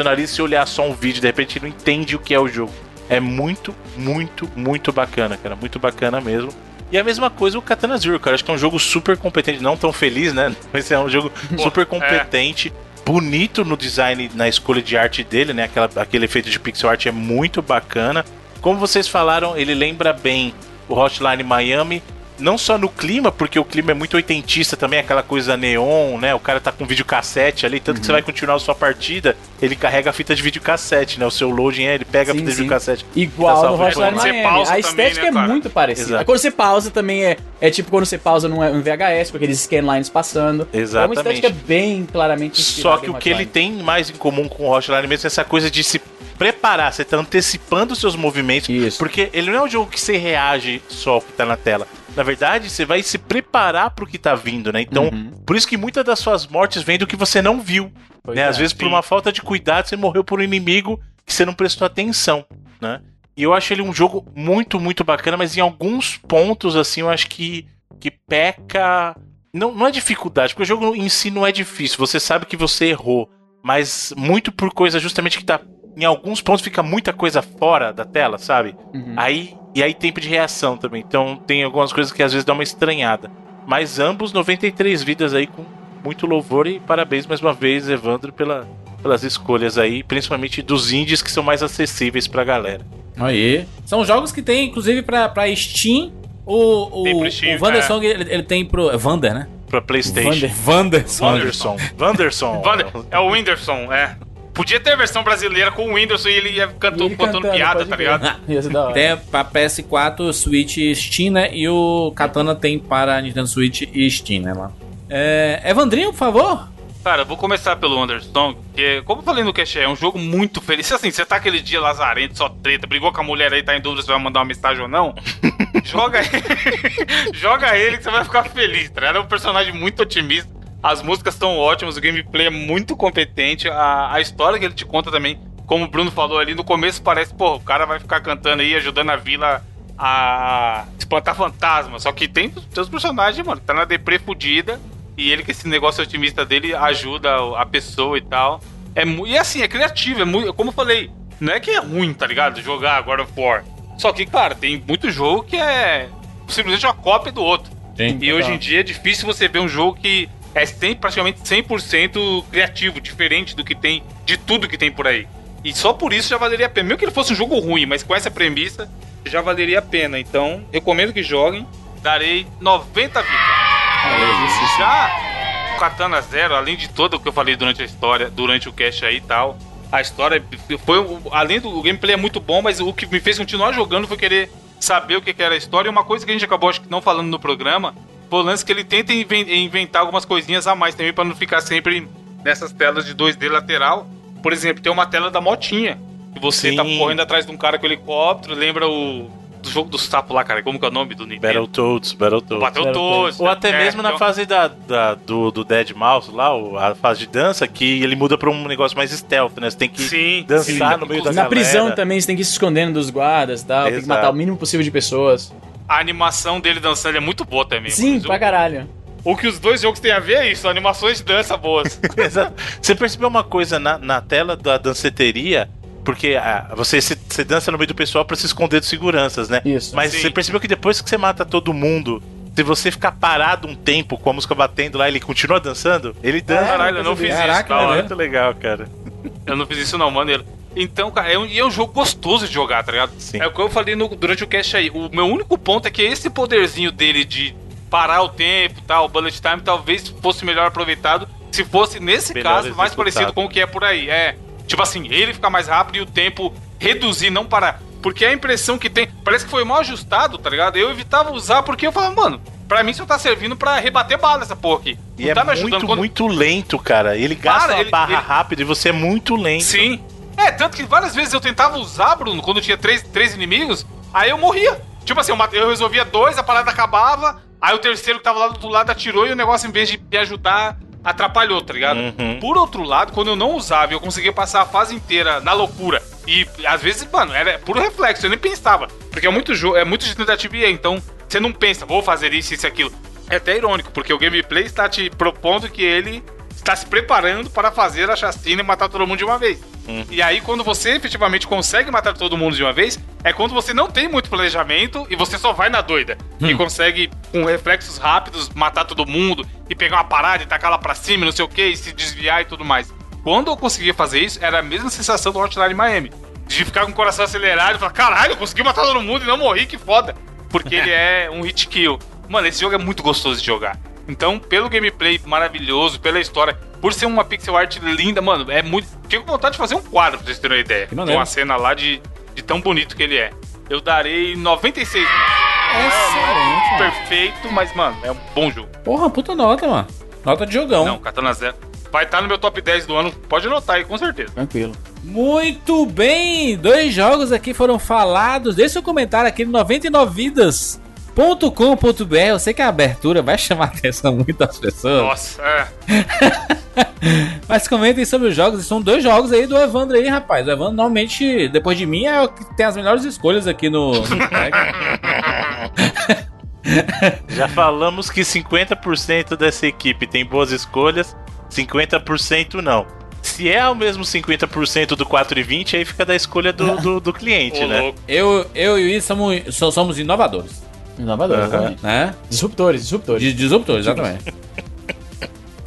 Nariz, se olhar só um vídeo, de repente não entende o que é o jogo. É muito, muito, muito bacana, cara. Muito bacana mesmo. E a mesma coisa o Katana Zero, cara. Acho que é um jogo super competente, não tão feliz, né? Mas é um jogo super competente. Bonito no design, na escolha de arte dele, né? Aquela, aquele efeito de pixel art é muito bacana. Como vocês falaram, ele lembra bem o Hotline Miami. Não só no clima, porque o clima é muito oitentista também, aquela coisa neon, né? O cara tá com videocassete ali, tanto que você vai continuar a sua partida, ele carrega a fita de videocassete, né? O seu loading é, ele pega a Sim, fita de sim. videocassete. Igual Fica no Hotline de Você Miami. pausa A também, estética né, é muito parecida. Exato. Quando você pausa também é, é tipo quando você pausa num, num VHS, com aqueles scanlines passando. É uma Exatamente. estética bem claramente Só que o que ele tem mais em comum com o Hotline mesmo é essa coisa de se preparar, você tá antecipando os seus movimentos, Isso. porque ele não é um jogo que você reage só ao que tá na tela. Na verdade, você vai se preparar pro que tá vindo, né? Então, Uhum. por isso que muitas das suas mortes vêm do que você não viu. Pois né? é, Às vezes, por sim. uma falta de cuidado, você morreu por um inimigo que você não prestou atenção, né? E eu acho ele um jogo muito, muito bacana, mas em alguns pontos, assim, eu acho que, que peca. Não, não é dificuldade, porque o jogo em si não é difícil. Você sabe que você errou, mas muito por coisa justamente que tá. Em alguns pontos fica muita coisa fora da tela, sabe? Uhum. Aí, e aí tempo de reação também. Então tem algumas coisas que às vezes dá uma estranhada. Mas ambos 93 vidas aí com muito louvor e parabéns mais uma vez, Evandro, pela, pelas escolhas aí, principalmente dos indies que são mais acessíveis pra galera. Aí. São jogos que tem, inclusive, pra, pra Steam. O, o, Tem pro Steam, o Wandersong, ele, ele tem pro. é Vander, né? Pra PlayStation. Wanderson. Wanderson. Wanderson. Vander- É o Whindersson, é. Podia ter a versão brasileira com o Whindersson e ele ia cantando, ele contando cantando, piada, tá ligado? Ia ser da hora. Tem pra PS4, Switch e Steam, né? E o Katana tem para Nintendo Switch e Steam, né? Lá. É, Evandrinho, por favor. Cara, eu vou começar pelo Undersong, que, como eu falei no Cash, é um jogo muito feliz. Se assim, você tá aquele dia lazarento, só treta, brigou com a mulher aí, tá em dúvida se vai mandar uma mensagem ou não, joga ele, joga ele que você vai ficar feliz, tá ligado? É um personagem muito otimista, as músicas estão ótimas, o gameplay é muito competente, a, a história que ele te conta também, como o Bruno falou ali, no começo parece, pô, o cara vai ficar cantando aí, ajudando a vila a espantar fantasmas, só que tem os personagens, mano, que tá na deprê fudida, e ele, com esse negócio otimista dele, ajuda a pessoa e tal. É e assim, é criativo, é muito. Como eu falei, não é que é ruim, tá ligado? Jogar God of War. Só que, cara, tem muito jogo que é simplesmente uma cópia do outro. Sim. E hoje em dia é difícil você ver um jogo que é tem praticamente 100% criativo, diferente do que tem, de tudo que tem por aí. E só por isso já valeria a pena. Mesmo que ele fosse um jogo ruim, mas com essa premissa, já valeria a pena. Então, recomendo que joguem. Darei 90 vidas. Já o Katana Zero, além de todo o que eu falei durante a história, durante o cast aí e tal, a história foi. Além do gameplay é muito bom, mas o que me fez continuar jogando foi querer saber o que era a história. E uma coisa que a gente acabou acho que não falando no programa lance que ele tenta inven- inventar algumas coisinhas a mais também pra não ficar sempre nessas telas de 2D lateral. Por exemplo, tem uma tela da motinha. Que você Sim. tá correndo atrás de um cara com helicóptero, lembra o. Do jogo do sapo lá, cara. Como que é o nome do Nintendo? Battletoads, Battletoads. Battletoads. Ou até É, mesmo na então- fase da, da- do, do Dead Mouse lá, o- a fase de dança, que ele muda pra um negócio mais stealth, né? Você tem que Sim, dançar sim. no meio da Na galera. prisão também você tem que ir se escondendo dos guardas e tal. Tem que Exato. matar o mínimo possível de pessoas. A animação dele dançando é muito boa também. Sim, pra caralho. O que os dois jogos têm a ver é isso, animações de dança boas. Exato. Você percebeu uma coisa na, na tela da danceteria? Porque ah, você, se- você dança no meio do pessoal pra se esconder dos seguranças, né? Isso. Mas Sim. você percebeu que depois que você mata todo mundo, se você ficar parado um tempo com a música batendo lá, ele continua dançando? Ele dança. Caralho, eu não fiz Caraca, isso, né? hora. Muito legal, cara. Eu não fiz isso não, maneiro. Então, cara, é um, e é um jogo gostoso de jogar, tá ligado? Sim. É o que eu falei no- durante o cast aí. O meu único ponto é que esse poderzinho dele de parar o tempo tal, o bullet time, talvez fosse melhor aproveitado se fosse, nesse Melhor caso, mais executado. parecido com o que é por aí. É, tipo assim, ele ficar mais rápido e o tempo reduzir, não parar. Porque a impressão que tem, parece que foi mal ajustado, tá ligado? Eu evitava usar porque eu falava, mano, pra mim só tá servindo pra rebater bala essa porra aqui. E Não é tá ajudando muito, quando- muito lento, cara. Ele gasta Para, ele- barra ele- rápido e você é muito lento. Sim. É, tanto que várias vezes eu tentava usar, Bruno, quando tinha três, três inimigos, aí eu morria. Tipo assim, eu, resolvia dois, a parada acabava, aí o terceiro que tava lá do outro lado atirou e o negócio, em vez de me ajudar, atrapalhou, tá ligado? Uhum. Por outro lado, quando eu não usava eu conseguia passar a fase inteira na loucura, e às vezes, mano, era puro reflexo, eu nem pensava. Porque é muito jogo, é muito de tentativa e erro, então você não pensa, vou fazer isso, isso e aquilo. É até irônico, porque o gameplay está te propondo que ele está se preparando para fazer a chacina e matar todo mundo de uma vez. E aí, quando você efetivamente consegue matar todo mundo de uma vez, é quando você não tem muito planejamento e você só vai na doida. E consegue, com reflexos rápidos, matar todo mundo e pegar uma parada e tacar lá pra cima, não sei o que, e se desviar e tudo mais. Quando eu conseguia fazer isso, era a mesma sensação do Hotline Miami. De ficar com o coração acelerado e falar, caralho, eu consegui matar todo mundo e não morri, que foda. Porque ele é um hit kill. Mano, esse jogo é muito gostoso de jogar. Então, pelo gameplay maravilhoso, pela história, por ser uma pixel art linda, mano, é muito. Fico com vontade de fazer um quadro pra vocês terem uma ideia. De maneiro. uma cena lá de, de tão bonito que ele é. Eu darei 96. Excelente, mano. Perfeito, mas, mano, é um bom jogo. Porra, puta nota, mano. Nota de jogão. Não, Katana Zero. Vai estar no meu top 10 do ano, pode anotar aí, com certeza. Tranquilo. Muito bem! Dois jogos aqui foram falados. Deixa seu comentário aqui no 99vidas.com.br. Eu sei que a abertura vai chamar a atenção muito das pessoas. Nossa, é. Mas comentem sobre os jogos. São dois jogos aí do Evandro aí, rapaz. O Evandro, normalmente, depois de mim, é o que tem as melhores escolhas aqui no. Já falamos que 50% dessa equipe tem boas escolhas, 50% não. Se é o mesmo 50% do 4 e 20, aí fica da escolha do, do, do cliente, Ô, né? louco. eu, eu e o Luiz somos, so- somos inovadores, Inovador, exatamente. né? Disruptores, disruptores. Dis- Disruptores, exatamente.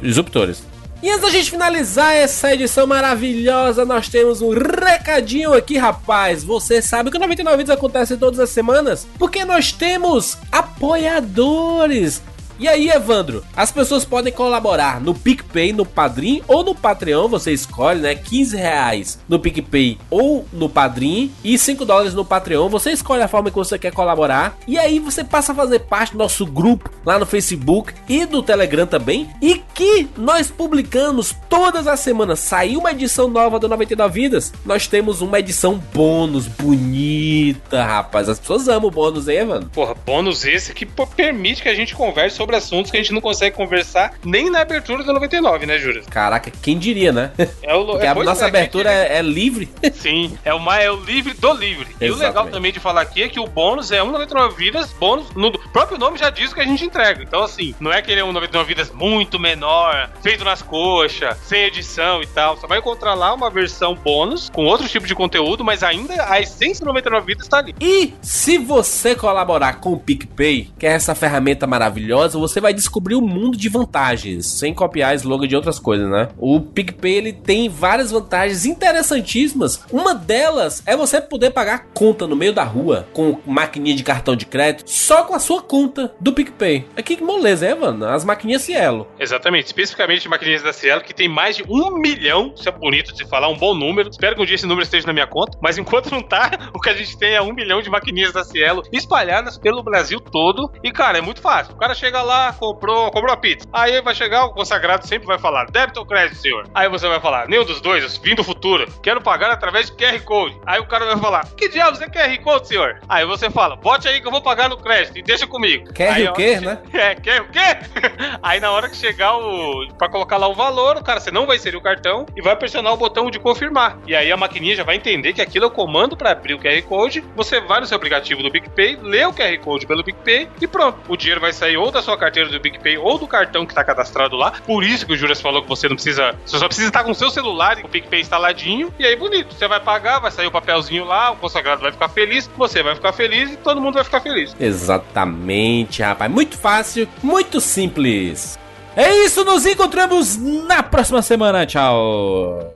Disruptores. E antes da gente finalizar essa edição maravilhosa, nós temos um recadinho aqui, rapaz. Você sabe que o 99 Vídeos acontece todas as semanas? Porque nós temos apoiadores. E aí, Evandro, as pessoas podem colaborar no PicPay, no Padrim ou no Patreon, você escolhe, né? 15 reais no PicPay ou no Padrim e 5 dólares no Patreon. Você escolhe a forma que você quer colaborar. E aí você passa a fazer parte do nosso grupo lá no Facebook e do Telegram também. E que nós publicamos todas as semanas. Saiu uma edição nova do 99 Vidas. Nós temos uma edição bônus bonita, rapaz. As pessoas amam o bônus, hein, Evandro? Porra, bônus esse que pô, permite que a gente converse sobre assuntos que a gente não consegue conversar nem na abertura do 99, né, Júlio? Caraca, quem diria, né? É o, Porque é, a nossa é, abertura é, é livre. Sim, é o, é o livre do livre. E o legal Exatamente. também de falar aqui é que o bônus é um 99 vidas, bônus, no próprio nome já diz o que a gente entrega. Então, assim, não é que ele é um 99 vidas muito menor, feito nas coxas, sem edição e tal. Você vai encontrar lá uma versão bônus, com outro tipo de conteúdo, mas ainda a essência do 99 vidas tá ali. E se você colaborar com o PicPay, que é essa ferramenta maravilhosa, você vai descobrir um mundo de vantagens, sem copiar slogan de outras coisas, né? O PicPay ele tem várias vantagens interessantíssimas. Uma delas é você poder pagar conta no meio da rua com maquininha de cartão de crédito só com a sua conta do PicPay. Aqui que moleza, é, mano? As maquininhas Cielo. Exatamente, especificamente maquininhas da Cielo, que tem mais de um milhão, isso é bonito de falar, um bom número. Espero que um dia esse número esteja na minha conta, mas enquanto não tá, o que a gente tem é um milhão de maquininhas da Cielo espalhadas pelo Brasil todo. E, cara, é muito fácil. O cara chega lá, comprou, comprou a pizza. Aí vai chegar, o consagrado sempre vai falar: débito ou crédito, senhor? Aí você vai falar: nenhum dos dois, vim do futuro, quero pagar através de QR Code. Aí o cara vai falar: que diabos é QR Code, senhor? Aí você fala: bote aí que eu vou pagar no crédito e deixa comigo. Quer Aí o quê, que- né? É, quer o quê? Aí na hora que chegar o. Pra colocar lá o valor, o cara, você não vai inserir o cartão e vai pressionar o botão de confirmar. E aí a maquininha já vai entender que aquilo é o comando pra abrir o QR Code. Você vai no seu aplicativo do PicPay, lê o QR Code pelo PicPay e pronto. O dinheiro vai sair ou da sua carteira do PicPay ou do cartão que tá cadastrado lá. Por isso que o Juras falou que você não precisa. Você só precisa estar com o seu celular e o PicPay instaladinho. E aí, bonito. Você vai pagar, vai sair o papelzinho lá, o consagrado vai ficar feliz, você vai ficar feliz e todo mundo vai ficar feliz. Exatamente, rapaz. Muito fácil, muito simples. É isso, nos encontramos na próxima semana. Tchau.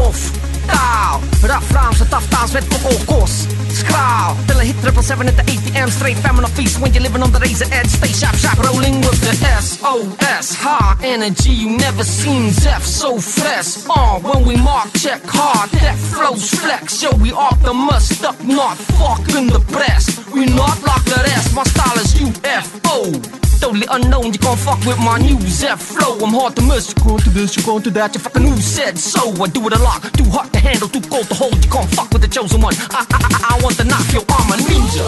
Roof. Taal, rough rhymes and tough times voor all course. Skraal, till I hit triple seven at the ATM. Straight feminine feast when you're living on the razor edge. Stay sharp, sharp, rolling with the SOS. High energy, you never seen Zeph so fresh. Uh, when we mark, check hard, that flows flex. Yo, we optimus, up not fucking the press. We not like the rest, my style is UFO. Totally unknown, you can't fuck with my new Zeph flow. I'm hard to miss, you going to this, you going to that, you fucking who said so. I do it a lot, too hot to handle, too cold to hold. You can't fuck with the chosen one. I, I, I, I want to knock your arm a ninja.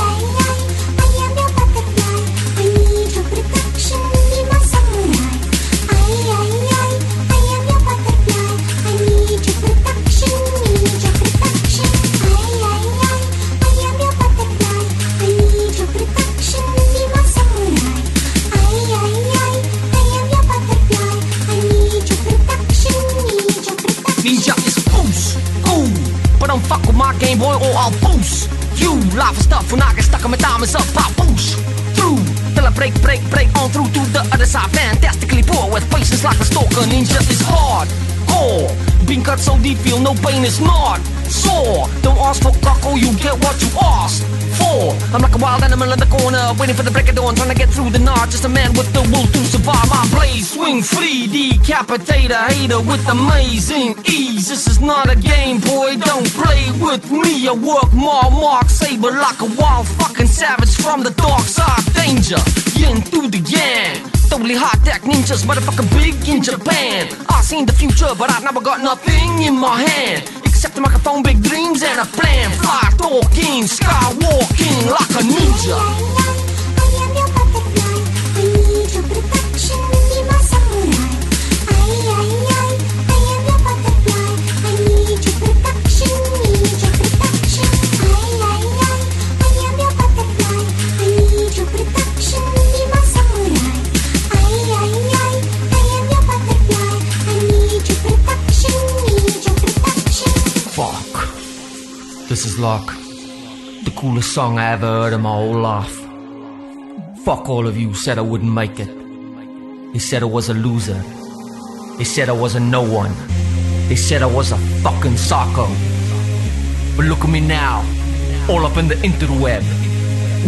Ninja is boost, cool. But don't fuck with my Game Boy or I'll boost. You live for stuff when I get stuck on my diamonds up, I'll boost. Through, till I break, break, break on through to the other side. Fantastically poor with patience like a stalker. Ninja is hard, core. Being cut so deep, feel no pain is not sore. Don't ask for cockle, you get what you asked for. I'm like a wild animal in the corner, waiting for the break of dawn, trying to get through the night. Just a man with the will to survive. My blade swing free, decapitate a hater with amazing ease. This is not a game, boy. Don't play with me. I work more, mark saber like a wild fucking savage from the dark side. Danger, yin through the yang. Totally high tech ninjas, motherfucking big in Japan. I seen the future, but I never got nothing in my hand. Except a microphone, big dreams, and a plan. Fly talking, skywalking like a ninja. This is like the coolest song I ever heard in my whole life. Fuck all of you who said I wouldn't make it. They said I was a loser. They said I was a no one. They said I was a fucking psycho. But look at me now, all up in the interweb.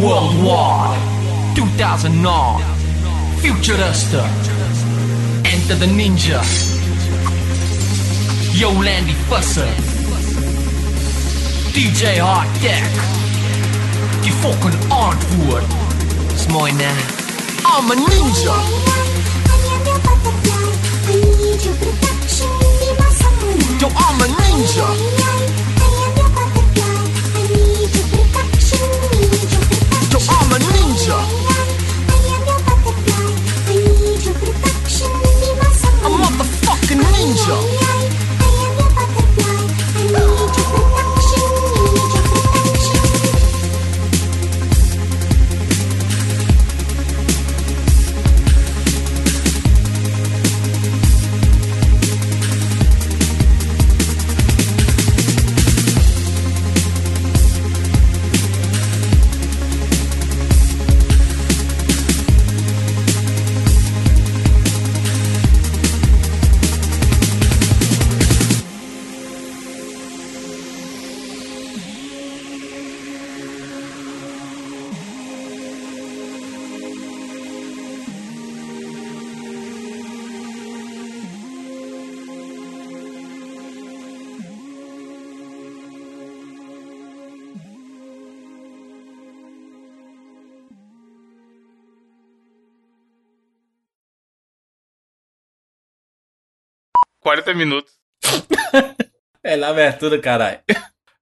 Worldwide, 2009, Futurista. Enter the ninja. Yo, Landy Fusser. DJ Hot Deck. Die fucking antwoord is mooi, ne? I'm a ninja. Yo, I'm a ninja. 40 minutos. é na abertura, caralho.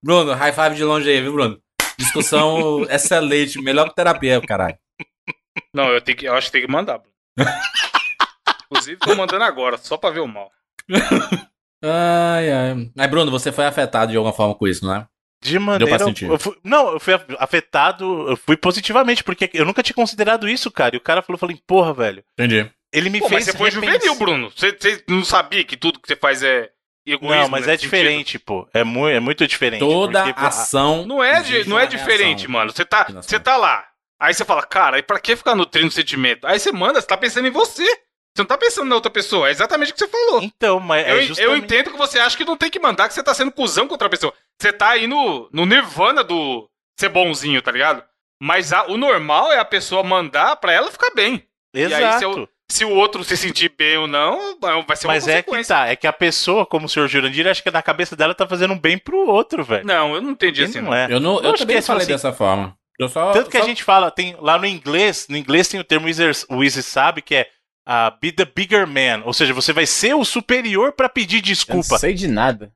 Bruno, high five de longe aí, viu, Bruno? Discussão excelente, melhor que terapia, caralho. Não, eu, tenho que, eu acho que tem que mandar, Bruno. Inclusive, tô mandando agora, só pra ver o mal. Ai, ai. Mas, Bruno, você foi afetado de alguma forma com isso, não é? De maneira. Eu fui, não, eu fui afetado, eu fui positivamente, porque eu nunca tinha considerado isso, cara. E o cara falou, falei, porra, velho. Entendi. Ele me Pô, mas fez. você foi repensar- juvenil, Bruno. Você, você não sabia que tudo que você faz é egoísmo? Não, mas é diferente, pô. É, mu é muito diferente. Toda porque- ação. Não é, de, não é diferente, reação. mano. Você tá, você tá lá. Aí você fala, cara, e pra que ficar nutrindo sentimento? Aí você manda, você tá pensando em você. Você não tá pensando na outra pessoa. É exatamente o que você falou. Então, mas eu, é eu justamente... entendo que você acha que não tem que mandar, que você tá sendo cuzão contra a pessoa. Você tá aí no, no nirvana do ser bonzinho, tá ligado? Mas a- o normal é a pessoa mandar pra ela ficar bem. E aí, se, o- outro se sentir bem ou não, vai ser uma Mas é que tá, é que a pessoa, como o senhor Jurandir, acho que na cabeça dela tá fazendo um bem pro outro, velho. Não, eu não entendi E assim. não é. Eu, não, eu acho também é falei assim. dessa forma. Eu só, Tanto que a só- gente fala, tem lá no inglês, no inglês tem o termo o Easy- sabe, que é ah, be the bigger man. Ou seja, você vai ser o superior pra pedir Eu não desculpa. sei de nada.